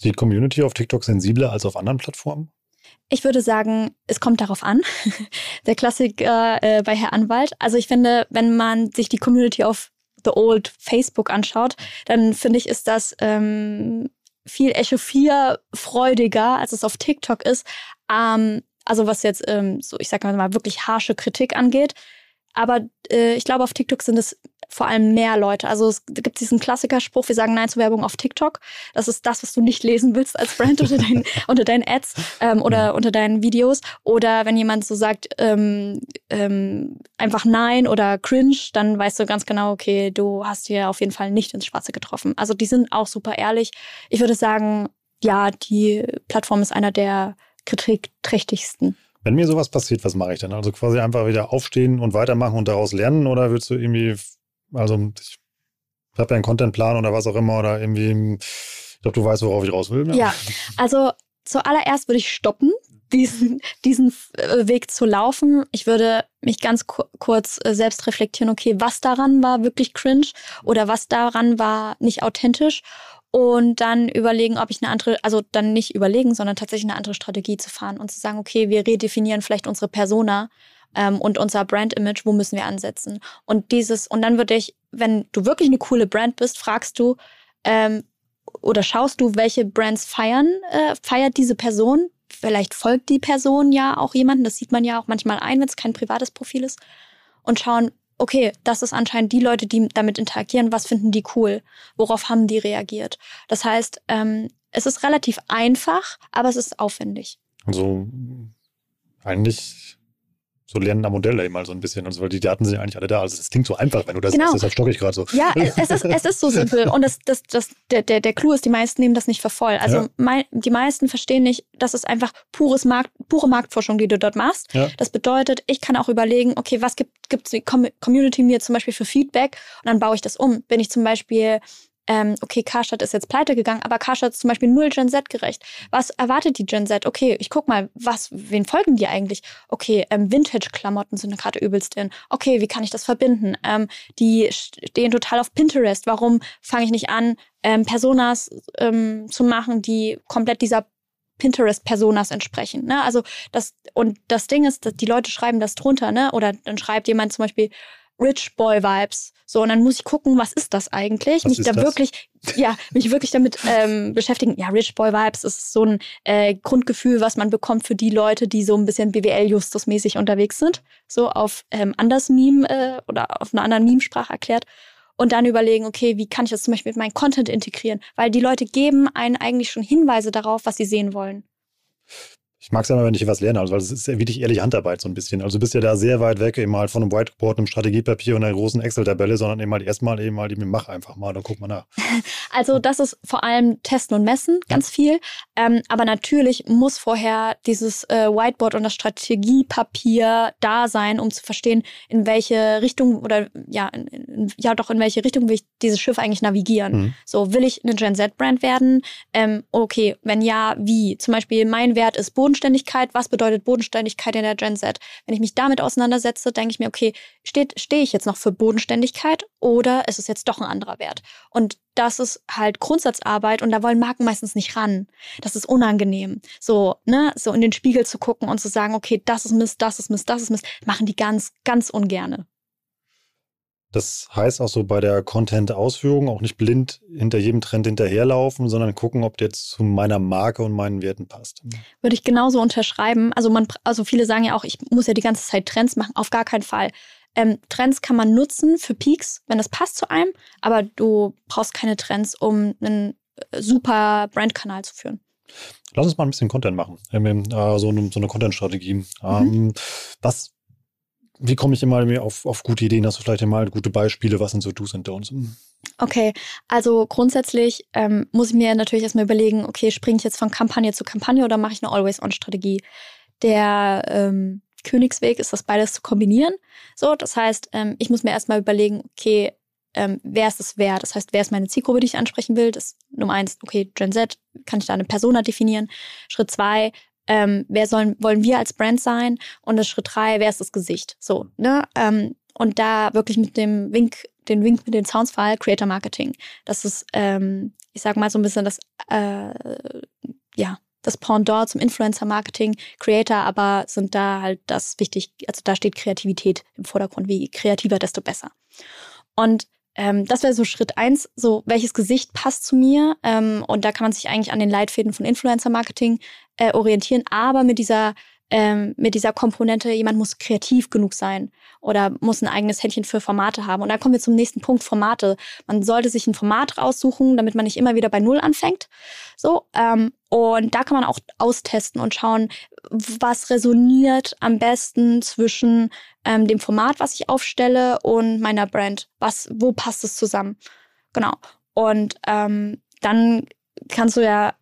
Ist die Community auf TikTok sensibler als auf anderen Plattformen? Ich würde sagen, es kommt darauf an. Der Klassiker äh, bei Herr Anwalt. Also ich finde, wenn man sich die Community auf The Old Facebook anschaut, dann finde ich, ist das ähm, viel echauffierfreudiger, als es auf TikTok ist. Ähm, also was jetzt ähm, so, ich sag mal, wirklich harsche Kritik angeht. Aber äh, ich glaube, auf TikTok sind es vor allem mehr Leute. Also es gibt diesen Klassikerspruch, wir sagen Nein zur Werbung auf TikTok. Das ist das, was du nicht lesen willst als Brand unter, dein, unter deinen Ads ähm, oder ja. unter deinen Videos. Oder wenn jemand so sagt, ähm, ähm, einfach Nein oder Cringe, dann weißt du ganz genau, okay, du hast hier auf jeden Fall nicht ins Schwarze getroffen. Also die sind auch super ehrlich. Ich würde sagen, ja, die Plattform ist einer der kritikträchtigsten. Wenn mir sowas passiert, was mache ich dann? Also quasi einfach wieder aufstehen und weitermachen und daraus lernen oder willst du irgendwie also ich habe ja einen Contentplan oder was auch immer oder irgendwie, ich glaube, du weißt, worauf ich raus will. Ne? Ja, also zuallererst würde ich stoppen, diesen, diesen äh, Weg zu laufen. Ich würde mich ganz kurz äh, selbst reflektieren, okay, was daran war wirklich cringe oder was daran war nicht authentisch und dann überlegen, ob ich eine andere, also dann nicht überlegen, sondern tatsächlich eine andere Strategie zu fahren und zu sagen, okay, wir redefinieren vielleicht unsere Persona ähm, und unser Brand-Image, wo müssen wir ansetzen? Und dieses, und dann würde ich, wenn du wirklich eine coole Brand bist, fragst du ähm, oder schaust du, welche Brands feiern, äh, feiert diese Person? Vielleicht folgt die Person ja auch jemanden, das sieht man ja auch manchmal ein, wenn es kein privates Profil ist. Und schauen, okay, das ist anscheinend die Leute, die damit interagieren, was finden die cool? Worauf haben die reagiert? Das heißt, ähm, es ist relativ einfach, aber es ist aufwendig. Also eigentlich so lernender Modelle mal so ein bisschen und so, weil die Daten sind ja eigentlich alle da. Also das klingt so einfach, wenn du das genau. sagst, deshalb stocke ich gerade so. Ja, es ist, es ist so simpel. Und das, das, das, der, der, der Clou ist, die meisten nehmen das nicht für voll. Also ja. mein, die meisten verstehen nicht, das ist einfach pures Markt, pure Marktforschung, die du dort machst. Ja. Das bedeutet, ich kann auch überlegen, okay, was gibt, gibt die Community mir zum Beispiel für Feedback und dann baue ich das um. Bin ich zum Beispiel ähm, okay, Karstadt ist jetzt pleite gegangen, aber Karstadt ist zum Beispiel null Gen Z gerecht. Was erwartet die Gen Z? Okay, ich guck mal, was, wen folgen die eigentlich? Okay, ähm, Vintage-Klamotten sind gerade übelst in. Okay, wie kann ich das verbinden? Ähm, die stehen total auf Pinterest. Warum fange ich nicht an, ähm, Personas ähm, zu machen, die komplett dieser Pinterest-Personas entsprechen. Ne? Also das, und das Ding ist, dass die Leute schreiben das drunter, ne? Oder dann schreibt jemand zum Beispiel, Rich Boy Vibes. So, und dann muss ich gucken, was ist das eigentlich? Was mich da das? wirklich, ja, mich wirklich damit ähm, beschäftigen. Ja, Rich Boy Vibes ist so ein äh, Grundgefühl, was man bekommt für die Leute, die so ein bisschen BWL-Justus-mäßig unterwegs sind. So auf ähm, anders Meme äh, oder auf einer anderen Meme-Sprache erklärt. Und dann überlegen, okay, wie kann ich das zum Beispiel mit meinem Content integrieren? Weil die Leute geben einen eigentlich schon Hinweise darauf, was sie sehen wollen. Ich mag es ja immer, wenn ich was lerne, also, weil es ist ja wirklich ehrliche Handarbeit so ein bisschen. Also du bist ja da sehr weit weg eben halt von einem Whiteboard, einem Strategiepapier und einer großen Excel-Tabelle, sondern eben halt erstmal eben halt, mach einfach mal, dann guck mal nach. Also das ist vor allem Testen und Messen, ganz ja. viel. Ähm, aber natürlich muss vorher dieses äh, Whiteboard und das Strategiepapier da sein, um zu verstehen, in welche Richtung oder ja, in, in, ja doch in welche Richtung will ich dieses Schiff eigentlich navigieren. Mhm. So, will ich eine Gen Z-Brand werden? Ähm, okay, wenn ja, wie? Zum Beispiel mein Wert ist Boden Bodenständigkeit, was bedeutet Bodenständigkeit in der Gen Z? Wenn ich mich damit auseinandersetze, denke ich mir, okay, stehe ich jetzt noch für Bodenständigkeit oder ist es jetzt doch ein anderer Wert? Und das ist halt Grundsatzarbeit und da wollen Marken meistens nicht ran. Das ist unangenehm. So, ne, so in den Spiegel zu gucken und zu sagen, okay, das ist Mist, das ist Mist, das ist Mist, machen die ganz, ganz ungerne. Das heißt auch so bei der Content-Ausführung auch nicht blind hinter jedem Trend hinterherlaufen, sondern gucken, ob der jetzt zu meiner Marke und meinen Werten passt. Würde ich genauso unterschreiben. Also man, also viele sagen ja auch, ich muss ja die ganze Zeit Trends machen. Auf gar keinen Fall. Ähm, Trends kann man nutzen für Peaks, wenn das passt zu einem, aber du brauchst keine Trends, um einen äh, super Brandkanal zu führen. Lass uns mal ein bisschen Content machen. Ähm, äh, so eine, so eine Content-Strategie. Mhm. Ähm, was wie komme ich immer auf, auf gute Ideen? Hast du vielleicht mal gute Beispiele? Was sind so Do's und Don'ts? Okay, also grundsätzlich ähm, muss ich mir natürlich erstmal überlegen, okay, springe ich jetzt von Kampagne zu Kampagne oder mache ich eine Always-On-Strategie? Der ähm, Königsweg ist das beides zu kombinieren. So, das heißt, ähm, ich muss mir erstmal überlegen, okay, ähm, wer ist es wer? Das heißt, wer ist meine Zielgruppe, die ich ansprechen will? Das ist Nummer eins, okay, Gen Z, kann ich da eine Persona definieren? Schritt zwei, ähm, wer sollen, wollen wir als Brand sein? Und das Schritt drei, wer ist das Gesicht? So, ne? Ähm, und da wirklich mit dem Wink, den Wink mit den Soundsfall, Creator Marketing. Das ist, ähm, ich sag mal so ein bisschen das, äh, ja, das Pendant zum Influencer Marketing. Creator aber sind da halt das wichtig, also da steht Kreativität im Vordergrund. Wie kreativer, desto besser. Und ähm, das wäre so Schritt eins, so welches Gesicht passt zu mir. Ähm, und da kann man sich eigentlich an den Leitfäden von Influencer-Marketing äh, orientieren, aber mit dieser ähm, mit dieser Komponente, jemand muss kreativ genug sein oder muss ein eigenes Händchen für Formate haben. Und da kommen wir zum nächsten Punkt, Formate. Man sollte sich ein Format raussuchen, damit man nicht immer wieder bei Null anfängt. So, ähm, und da kann man auch austesten und schauen, was resoniert am besten zwischen ähm, dem Format, was ich aufstelle, und meiner Brand. Was, wo passt es zusammen? Genau. Und ähm, dann kannst du ja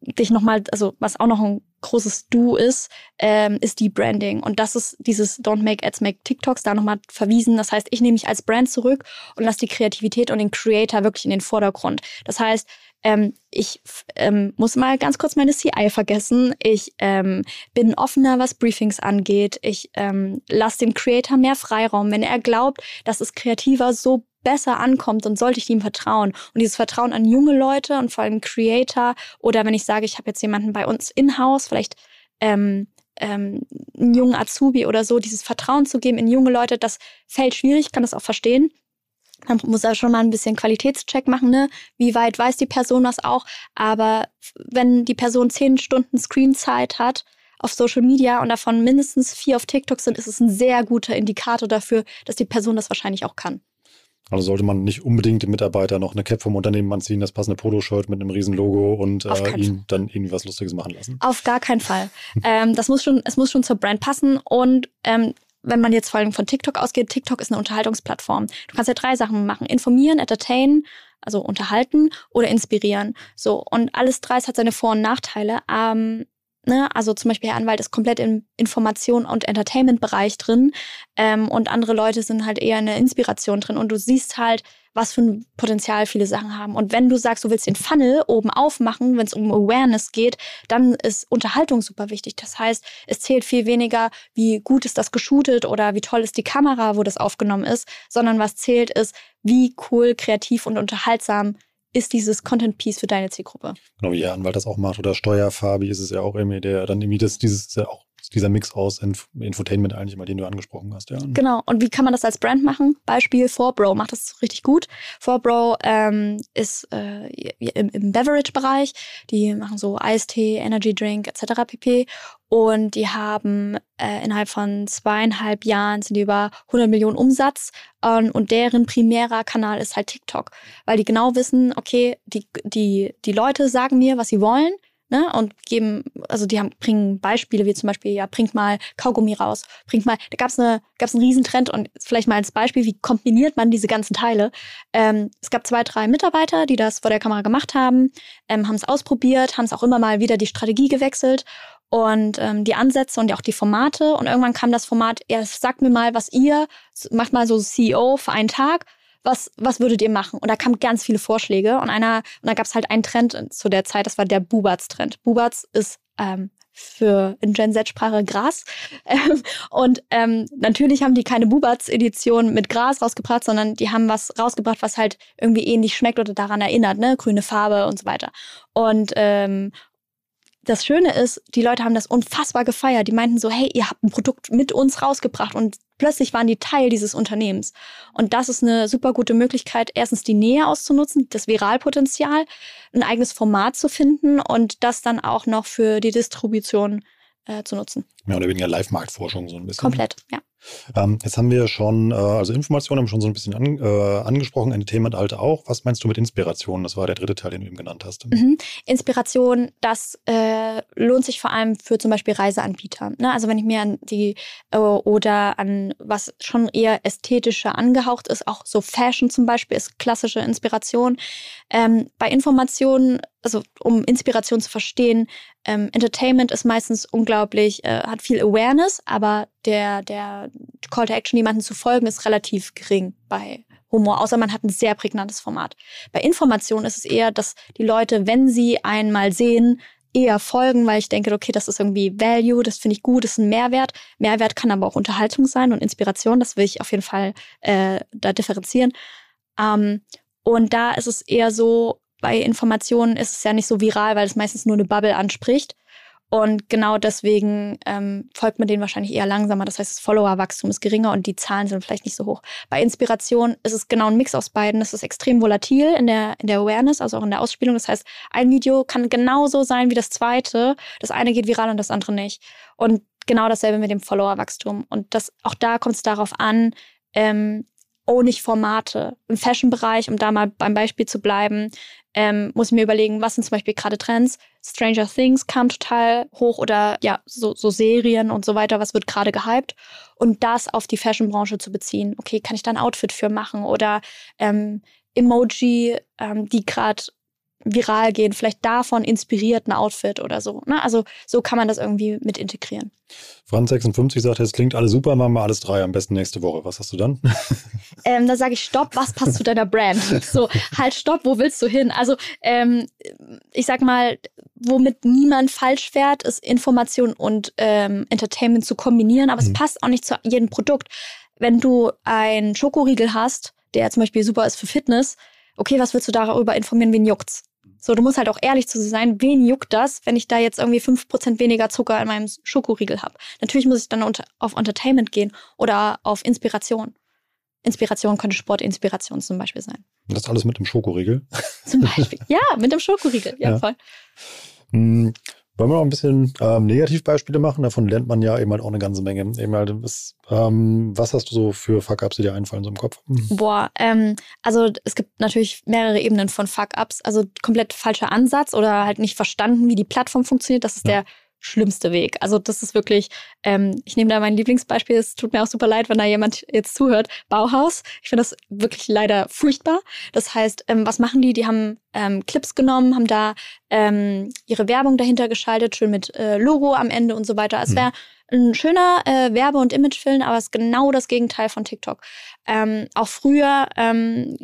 dich nochmal, also was auch noch ein großes Du ist, ähm, ist die Branding. Und das ist dieses Don't Make Ads, Make TikToks da nochmal verwiesen. Das heißt, ich nehme mich als Brand zurück und lasse die Kreativität und den Creator wirklich in den Vordergrund. Das heißt, ähm, ich ähm, muss mal ganz kurz meine CI vergessen. Ich ähm, bin offener, was Briefings angeht. Ich ähm, lasse dem Creator mehr Freiraum. Wenn er glaubt, dass es kreativer so besser ankommt, dann sollte ich ihm vertrauen. Und dieses Vertrauen an junge Leute und vor allem Creator oder wenn ich sage, ich habe jetzt jemanden bei uns in-house, vielleicht ähm, ähm, einen jungen Azubi oder so, dieses Vertrauen zu geben in junge Leute, das fällt schwierig, kann das auch verstehen. Man muss da schon mal ein bisschen Qualitätscheck machen, ne? Wie weit weiß die Person das auch? Aber wenn die Person zehn Stunden Screenzeit hat auf Social Media und davon mindestens vier auf TikTok sind, ist es ein sehr guter Indikator dafür, dass die Person das wahrscheinlich auch kann. Also sollte man nicht unbedingt dem Mitarbeiter noch eine Cap vom Unternehmen anziehen, das passende Poloshirt mit einem riesen Logo und äh, ihn dann irgendwie was Lustiges machen lassen. Auf gar keinen Fall. ähm, das muss schon, es muss schon zur Brand passen und ähm, wenn man jetzt vor allem von TikTok ausgeht, TikTok ist eine Unterhaltungsplattform. Du kannst ja drei Sachen machen: informieren, entertainen, also unterhalten oder inspirieren. So und alles drei hat seine Vor- und Nachteile. Ähm, Ne? Also zum Beispiel Herr Anwalt ist komplett im Information- und Entertainment-Bereich drin ähm, und andere Leute sind halt eher in der Inspiration drin und du siehst halt, was für ein Potenzial viele Sachen haben. Und wenn du sagst, du willst den Funnel oben aufmachen, wenn es um Awareness geht, dann ist Unterhaltung super wichtig. Das heißt, es zählt viel weniger, wie gut ist das geshootet oder wie toll ist die Kamera, wo das aufgenommen ist, sondern was zählt ist, wie cool, kreativ und unterhaltsam ist dieses Content Piece für deine Zielgruppe. Genau, wie Ihr Anwalt das auch macht oder Steuerfabi ist es ja auch irgendwie, der dann irgendwie das, dieses ja auch dieser Mix aus Inf Infotainment eigentlich mal, den du angesprochen hast, ja. Genau. Und wie kann man das als Brand machen? Beispiel 4Bro macht das richtig gut. 4Bro ähm, ist äh, im, im Beverage-Bereich. Die machen so Eistee, Energy Drink etc. pp. Und die haben äh, innerhalb von zweieinhalb Jahren sind die über 100 Millionen Umsatz ähm, und deren primärer Kanal ist halt TikTok, weil die genau wissen, okay, die, die, die Leute sagen mir, was sie wollen ne? Und geben, also die haben, bringen Beispiele wie zum Beispiel, ja, bringt mal Kaugummi raus, bringt mal, da gab's eine, gab's einen Riesentrend und vielleicht mal als Beispiel, wie kombiniert man diese ganzen Teile? Ähm, es gab zwei, drei Mitarbeiter, die das vor der Kamera gemacht haben, ähm, haben es ausprobiert, haben es auch immer mal wieder die Strategie gewechselt und ähm, die Ansätze und auch die Formate. Und irgendwann kam das Format, ja, sagt mir mal, was ihr, macht mal so CEO für einen Tag was, was würdet ihr machen? Und da kamen ganz viele Vorschläge und einer, und da gab es halt einen Trend zu der Zeit, das war der Bubatz-Trend. Bubatz ist ähm, für in Gen Z-Sprache Gras. Ähm, und ähm, natürlich haben die keine Bubatz-Edition mit Gras rausgebracht, sondern die haben was rausgebracht, was halt irgendwie ähnlich schmeckt oder daran erinnert, ne? Grüne Farbe und so weiter. Und ähm, das Schöne ist, die Leute haben das unfassbar gefeiert. Die meinten so, hey, ihr habt ein Produkt mit uns rausgebracht und plötzlich waren die Teil dieses Unternehmens. Und das ist eine super gute Möglichkeit, erstens die Nähe auszunutzen, das Viralpotenzial, ein eigenes Format zu finden und das dann auch noch für die Distribution äh, zu nutzen. Mehr oder weniger Live-Marktforschung so ein bisschen. Komplett, ja. Ähm, jetzt haben wir schon, äh, also Informationen haben wir schon so ein bisschen an, äh, angesprochen, Entertainment Alte auch. Was meinst du mit Inspiration? Das war der dritte Teil, den du eben genannt hast. Mhm. Inspiration, das äh, lohnt sich vor allem für zum Beispiel Reiseanbieter. Ne? Also wenn ich mir an die äh, oder an was schon eher ästhetischer angehaucht ist, auch so Fashion zum Beispiel ist klassische Inspiration. Ähm, bei Informationen also um Inspiration zu verstehen, ähm, Entertainment ist meistens unglaublich, äh, hat viel Awareness, aber der, der Call to Action, jemanden zu folgen, ist relativ gering bei Humor, außer man hat ein sehr prägnantes Format. Bei Information ist es eher, dass die Leute, wenn sie einmal sehen, eher folgen, weil ich denke, okay, das ist irgendwie Value, das finde ich gut, das ist ein Mehrwert. Mehrwert kann aber auch Unterhaltung sein und Inspiration, das will ich auf jeden Fall äh, da differenzieren. Ähm, und da ist es eher so, bei Informationen ist es ja nicht so viral, weil es meistens nur eine Bubble anspricht. Und genau deswegen ähm, folgt man denen wahrscheinlich eher langsamer. Das heißt, das Followerwachstum ist geringer und die Zahlen sind vielleicht nicht so hoch. Bei Inspiration ist es genau ein Mix aus beiden. Das ist extrem volatil in der, in der Awareness, also auch in der Ausspielung. Das heißt, ein Video kann genauso sein wie das zweite. Das eine geht viral und das andere nicht. Und genau dasselbe mit dem Followerwachstum. Und das, auch da kommt es darauf an, ähm, oh, nicht Formate. Im Fashion-Bereich, um da mal beim Beispiel zu bleiben, ähm, muss ich mir überlegen, was sind zum Beispiel gerade Trends. Stranger Things kam total hoch oder ja, so, so Serien und so weiter, was wird gerade gehypt. Und das auf die Fashion-Branche zu beziehen. Okay, kann ich da ein Outfit für machen? Oder ähm, Emoji, ähm, die gerade viral gehen, vielleicht davon inspiriert ein Outfit oder so. Ne? Also so kann man das irgendwie mit integrieren. Franz56 sagt, es klingt alles super, machen wir alles drei, am besten nächste Woche. Was hast du dann? Ähm, da sage ich, stopp, was passt zu deiner Brand? So, halt, stopp, wo willst du hin? Also ähm, ich sag mal, womit niemand falsch fährt, ist Information und ähm, Entertainment zu kombinieren, aber mhm. es passt auch nicht zu jedem Produkt. Wenn du einen Schokoriegel hast, der zum Beispiel super ist für Fitness, okay, was willst du darüber informieren, wen juckt's? So, du musst halt auch ehrlich zu sein, wen juckt das, wenn ich da jetzt irgendwie fünf Prozent weniger Zucker in meinem Schokoriegel habe. Natürlich muss ich dann auf Entertainment gehen oder auf Inspiration. Inspiration könnte Sportinspiration zum Beispiel sein. Und das alles mit dem Schokoriegel? Zum Beispiel. Ja, mit dem Schokoriegel. Ja, ja. voll. Wollen wir noch ein bisschen ähm, Negativbeispiele machen? Davon lernt man ja eben halt auch eine ganze Menge. Eben halt, was, ähm, was hast du so für Fuck-Ups, die dir einfallen so im Kopf? Hm. Boah, ähm, also es gibt natürlich mehrere Ebenen von Fuck-Ups. Also komplett falscher Ansatz oder halt nicht verstanden, wie die Plattform funktioniert. Das ist ja. der schlimmste Weg. Also das ist wirklich, ähm, ich nehme da mein Lieblingsbeispiel, es tut mir auch super leid, wenn da jemand jetzt zuhört, Bauhaus. Ich finde das wirklich leider furchtbar. Das heißt, ähm, was machen die? Die haben ähm, Clips genommen, haben da ähm, ihre Werbung dahinter geschaltet, schön mit äh, Logo am Ende und so weiter. Es mhm. wäre ein schöner äh, Werbe- und Imagefilm, aber es ist genau das Gegenteil von TikTok. Ähm, auch früher ähm,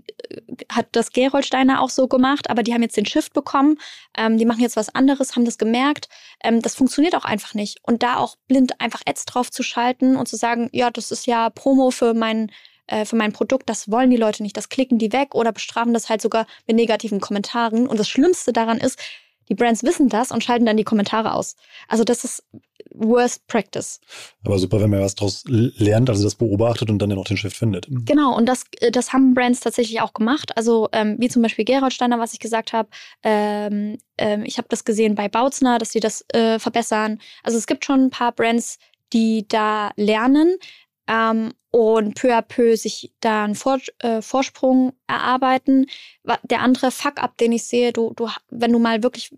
hat das Geroldsteiner auch so gemacht, aber die haben jetzt den Shift bekommen. Ähm, die machen jetzt was anderes, haben das gemerkt. Ähm, das funktioniert auch einfach nicht. Und da auch blind einfach Ads drauf zu schalten und zu sagen, ja, das ist ja Promo für mein äh, für mein Produkt, das wollen die Leute nicht, das klicken die weg oder bestrafen das halt sogar mit negativen Kommentaren. Und das Schlimmste daran ist, die Brands wissen das und schalten dann die Kommentare aus. Also das ist worst practice. Aber super, wenn man was daraus lernt, also das beobachtet und dann ja noch den Shift findet. Genau, und das, äh, das haben Brands tatsächlich auch gemacht. Also ähm, wie zum Beispiel Gerald Steiner, was ich gesagt habe. Ähm, ähm, ich habe das gesehen bei Bautzner, dass sie das äh, verbessern. Also es gibt schon ein paar Brands, die da lernen ähm, und peu à peu sich da einen Vor äh, Vorsprung erarbeiten. Der andere Fuck-up, den ich sehe, du, du, wenn du mal wirklich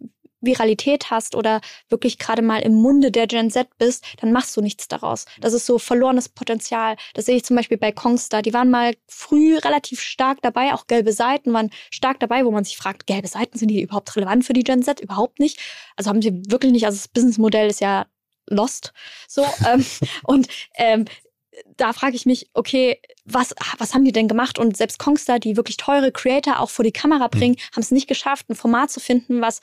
Viralität hast oder wirklich gerade mal im Munde der Gen Z bist, dann machst du nichts daraus. Das ist so verlorenes Potenzial. Das sehe ich zum Beispiel bei Kongstar. Die waren mal früh relativ stark dabei, auch gelbe Seiten waren stark dabei, wo man sich fragt, gelbe Seiten, sind die überhaupt relevant für die Gen Z? Überhaupt nicht. Also haben sie wirklich nicht, also das Businessmodell ist ja lost. So, ähm, und ähm, da frage ich mich, okay, was, was haben die denn gemacht? Und selbst Kongstar, die wirklich teure Creator auch vor die Kamera bringen, mhm. haben es nicht geschafft, ein Format zu finden, was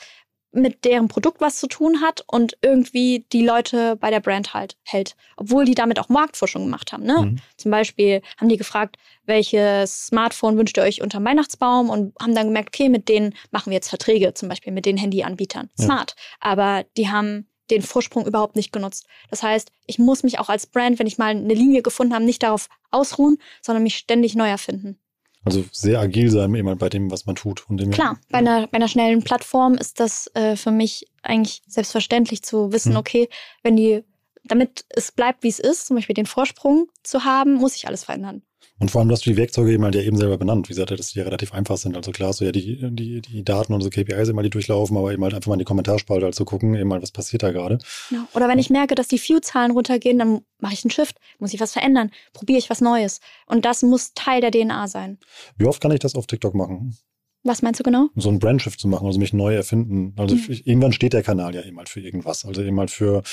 mit deren Produkt was zu tun hat und irgendwie die Leute bei der Brand halt hält. Obwohl die damit auch Marktforschung gemacht haben. Ne? Mhm. Zum Beispiel haben die gefragt, welches Smartphone wünscht ihr euch unter Weihnachtsbaum und haben dann gemerkt, okay, mit denen machen wir jetzt Verträge, zum Beispiel mit den Handyanbietern. Ja. Smart. Aber die haben den Vorsprung überhaupt nicht genutzt. Das heißt, ich muss mich auch als Brand, wenn ich mal eine Linie gefunden habe, nicht darauf ausruhen, sondern mich ständig neu erfinden. Also sehr agil sein immer bei dem, was man tut. Und dem Klar, bei einer, bei einer schnellen Plattform ist das äh, für mich eigentlich selbstverständlich zu wissen, hm. okay, wenn die, damit es bleibt, wie es ist, zum Beispiel den Vorsprung zu haben, muss ich alles verändern. Und vor allem hast du die Werkzeuge eben halt ja eben selber benannt. Wie gesagt, dass die ja relativ einfach sind. Also klar, so ja die, die, die Daten und so KPIs immer die durchlaufen, aber eben halt einfach mal in die Kommentarspalte halt zu gucken, eben halt, was passiert da gerade. Genau. Oder wenn ich merke, dass die View-Zahlen runtergehen, dann mache ich einen Shift, muss ich was verändern, probiere ich was Neues. Und das muss Teil der DNA sein. Wie oft kann ich das auf TikTok machen? Was meinst du genau? So ein Brandshift zu machen, also mich neu erfinden. Also mhm. irgendwann steht der Kanal ja eben halt für irgendwas. Also eben halt für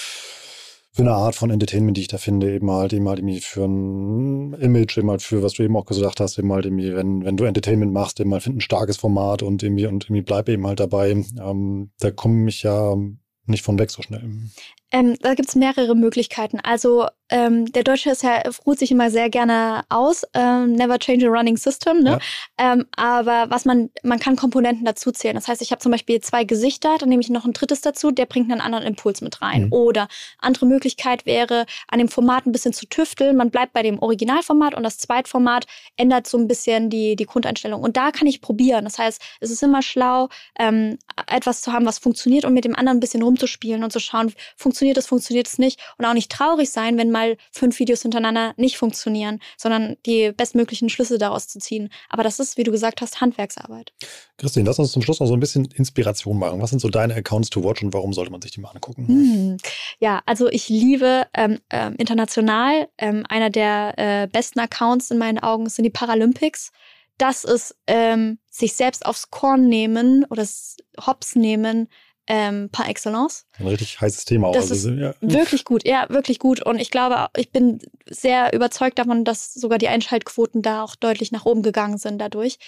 für eine Art von Entertainment, die ich da finde, eben halt, eben halt irgendwie für ein Image, eben halt für, was du eben auch gesagt hast, eben halt irgendwie, wenn, wenn du Entertainment machst, eben halt find ein starkes Format und irgendwie, und irgendwie bleib eben halt dabei. Ähm, da komme ich ja nicht von weg so schnell. Ähm, da gibt es mehrere Möglichkeiten. Also ähm, der Deutsche ist ja, ruht sich immer sehr gerne aus, ähm, never change a running system, ne? Ja. Ähm, aber was man, man kann Komponenten dazu zählen. Das heißt, ich habe zum Beispiel zwei Gesichter, dann nehme ich noch ein drittes dazu, der bringt einen anderen Impuls mit rein. Mhm. Oder andere Möglichkeit wäre, an dem Format ein bisschen zu tüfteln. Man bleibt bei dem Originalformat und das Zweitformat ändert so ein bisschen die, die Grundeinstellung. Und da kann ich probieren. Das heißt, es ist immer schlau, ähm, etwas zu haben, was funktioniert und mit dem anderen ein bisschen rumzuspielen und zu schauen, funktioniert es, funktioniert es nicht. Und auch nicht traurig sein, wenn mal fünf Videos hintereinander nicht funktionieren, sondern die bestmöglichen Schlüsse daraus zu ziehen. Aber das ist, wie du gesagt hast, Handwerksarbeit. Christine, lass uns zum Schluss noch so ein bisschen Inspiration machen. Was sind so deine Accounts to watch und warum sollte man sich die mal angucken? Hm. Ja, also ich liebe ähm, ähm, international. Ähm, einer der äh, besten Accounts in meinen Augen sind die Paralympics das ist ähm, sich selbst aufs Korn nehmen oder Hops nehmen ähm, par excellence. Ein richtig heißes Thema. Das also, ist ja. wirklich gut, ja, wirklich gut. Und ich glaube, ich bin sehr überzeugt davon, dass sogar die Einschaltquoten da auch deutlich nach oben gegangen sind dadurch.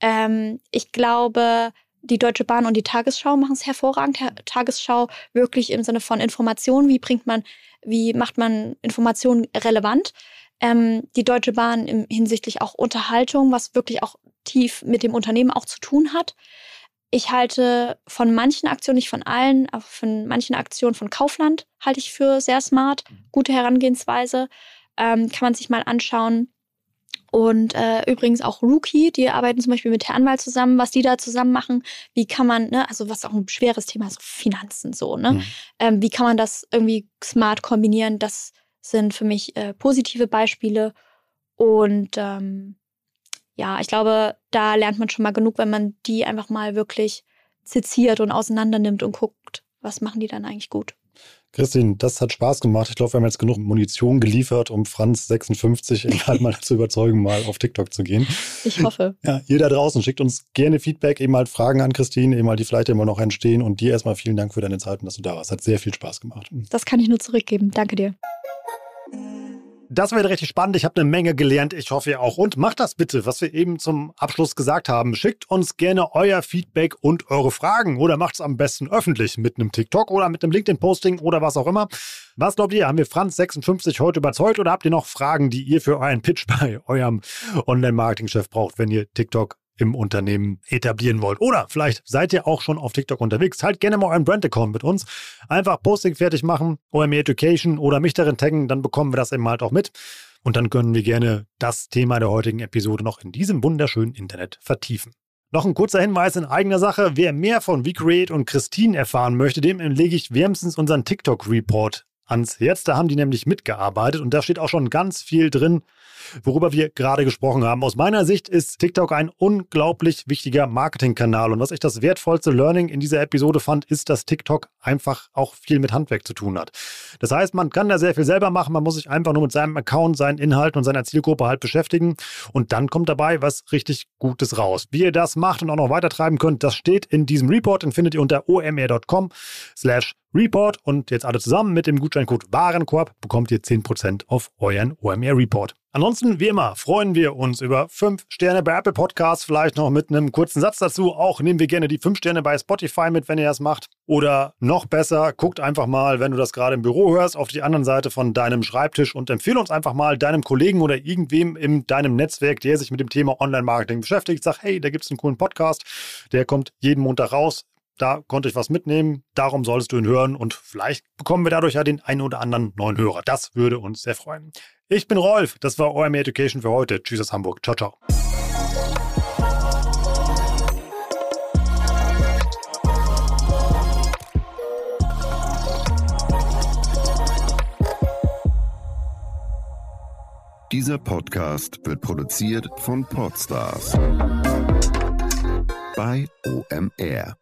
Ähm, ich glaube, die Deutsche Bahn und die Tagesschau machen es hervorragend. Tagesschau wirklich im Sinne von Informationen. Wie bringt man, wie macht man Informationen relevant? Ähm, die Deutsche Bahn im, hinsichtlich auch Unterhaltung, was wirklich auch tief mit dem Unternehmen auch zu tun hat. Ich halte von manchen Aktionen, nicht von allen, aber von manchen Aktionen von Kaufland halte ich für sehr smart. Gute Herangehensweise. Ähm, kann man sich mal anschauen. Und äh, übrigens auch Rookie, die arbeiten zum Beispiel mit Herr Anwalt zusammen, was die da zusammen machen. Wie kann man, ne, also was auch ein schweres Thema ist, Finanzen so, ne? Mhm. Ähm, wie kann man das irgendwie smart kombinieren? Das sind für mich äh, positive Beispiele. Und ähm, ja, ich glaube, da lernt man schon mal genug, wenn man die einfach mal wirklich seziert und auseinander nimmt und guckt, was machen die dann eigentlich gut. Christine, das hat Spaß gemacht. Ich glaube, wir haben jetzt genug Munition geliefert, um Franz 56 halt mal zu überzeugen, mal auf TikTok zu gehen. Ich hoffe. Ja, ihr da draußen schickt uns gerne Feedback, eben halt Fragen an Christine, eben halt die vielleicht immer noch entstehen. Und dir erstmal vielen Dank für deine Zeit und dass du da warst. Hat sehr viel Spaß gemacht. Das kann ich nur zurückgeben. Danke dir. Das wird richtig spannend. Ich habe eine Menge gelernt. Ich hoffe ihr auch. Und macht das bitte, was wir eben zum Abschluss gesagt haben. Schickt uns gerne euer Feedback und eure Fragen oder macht es am besten öffentlich mit einem TikTok oder mit einem LinkedIn-Posting oder was auch immer. Was glaubt ihr? Haben wir Franz56 heute überzeugt oder habt ihr noch Fragen, die ihr für euren Pitch bei eurem Online-Marketing-Chef braucht, wenn ihr TikTok im Unternehmen etablieren wollt. Oder vielleicht seid ihr auch schon auf TikTok unterwegs. Teilt gerne mal euren Brand-Account mit uns. Einfach Posting fertig machen, OME Education oder mich darin taggen, dann bekommen wir das eben halt auch mit. Und dann können wir gerne das Thema der heutigen Episode noch in diesem wunderschönen Internet vertiefen. Noch ein kurzer Hinweis in eigener Sache. Wer mehr von VCreate und Christine erfahren möchte, dem lege ich wärmstens unseren TikTok-Report ans Herz. Da haben die nämlich mitgearbeitet und da steht auch schon ganz viel drin, worüber wir gerade gesprochen haben. Aus meiner Sicht ist TikTok ein unglaublich wichtiger Marketingkanal. Und was ich das wertvollste Learning in dieser Episode fand, ist, dass TikTok einfach auch viel mit Handwerk zu tun hat. Das heißt, man kann da sehr viel selber machen. Man muss sich einfach nur mit seinem Account, seinen Inhalten und seiner Zielgruppe halt beschäftigen. Und dann kommt dabei was richtig Gutes raus. Wie ihr das macht und auch noch weiter treiben könnt, das steht in diesem Report. Den findet ihr unter omr.com slash Report. Und jetzt alle zusammen mit dem Gutscheincode Warenkorb bekommt ihr 10% auf euren OMR Report. Ansonsten, wie immer, freuen wir uns über 5 Sterne bei Apple Podcasts, vielleicht noch mit einem kurzen Satz dazu. Auch nehmen wir gerne die 5 Sterne bei Spotify mit, wenn ihr das macht. Oder noch besser, guckt einfach mal, wenn du das gerade im Büro hörst, auf die anderen Seite von deinem Schreibtisch und empfehle uns einfach mal deinem Kollegen oder irgendwem in deinem Netzwerk, der sich mit dem Thema Online-Marketing beschäftigt. Sag, hey, da gibt es einen coolen Podcast, der kommt jeden Montag raus. Da konnte ich was mitnehmen, darum solltest du ihn hören und vielleicht bekommen wir dadurch ja den einen oder anderen neuen Hörer. Das würde uns sehr freuen. Ich bin Rolf, das war OMR Education für heute. Tschüss aus Hamburg. Ciao, ciao. Dieser Podcast wird produziert von Podstars bei OMR.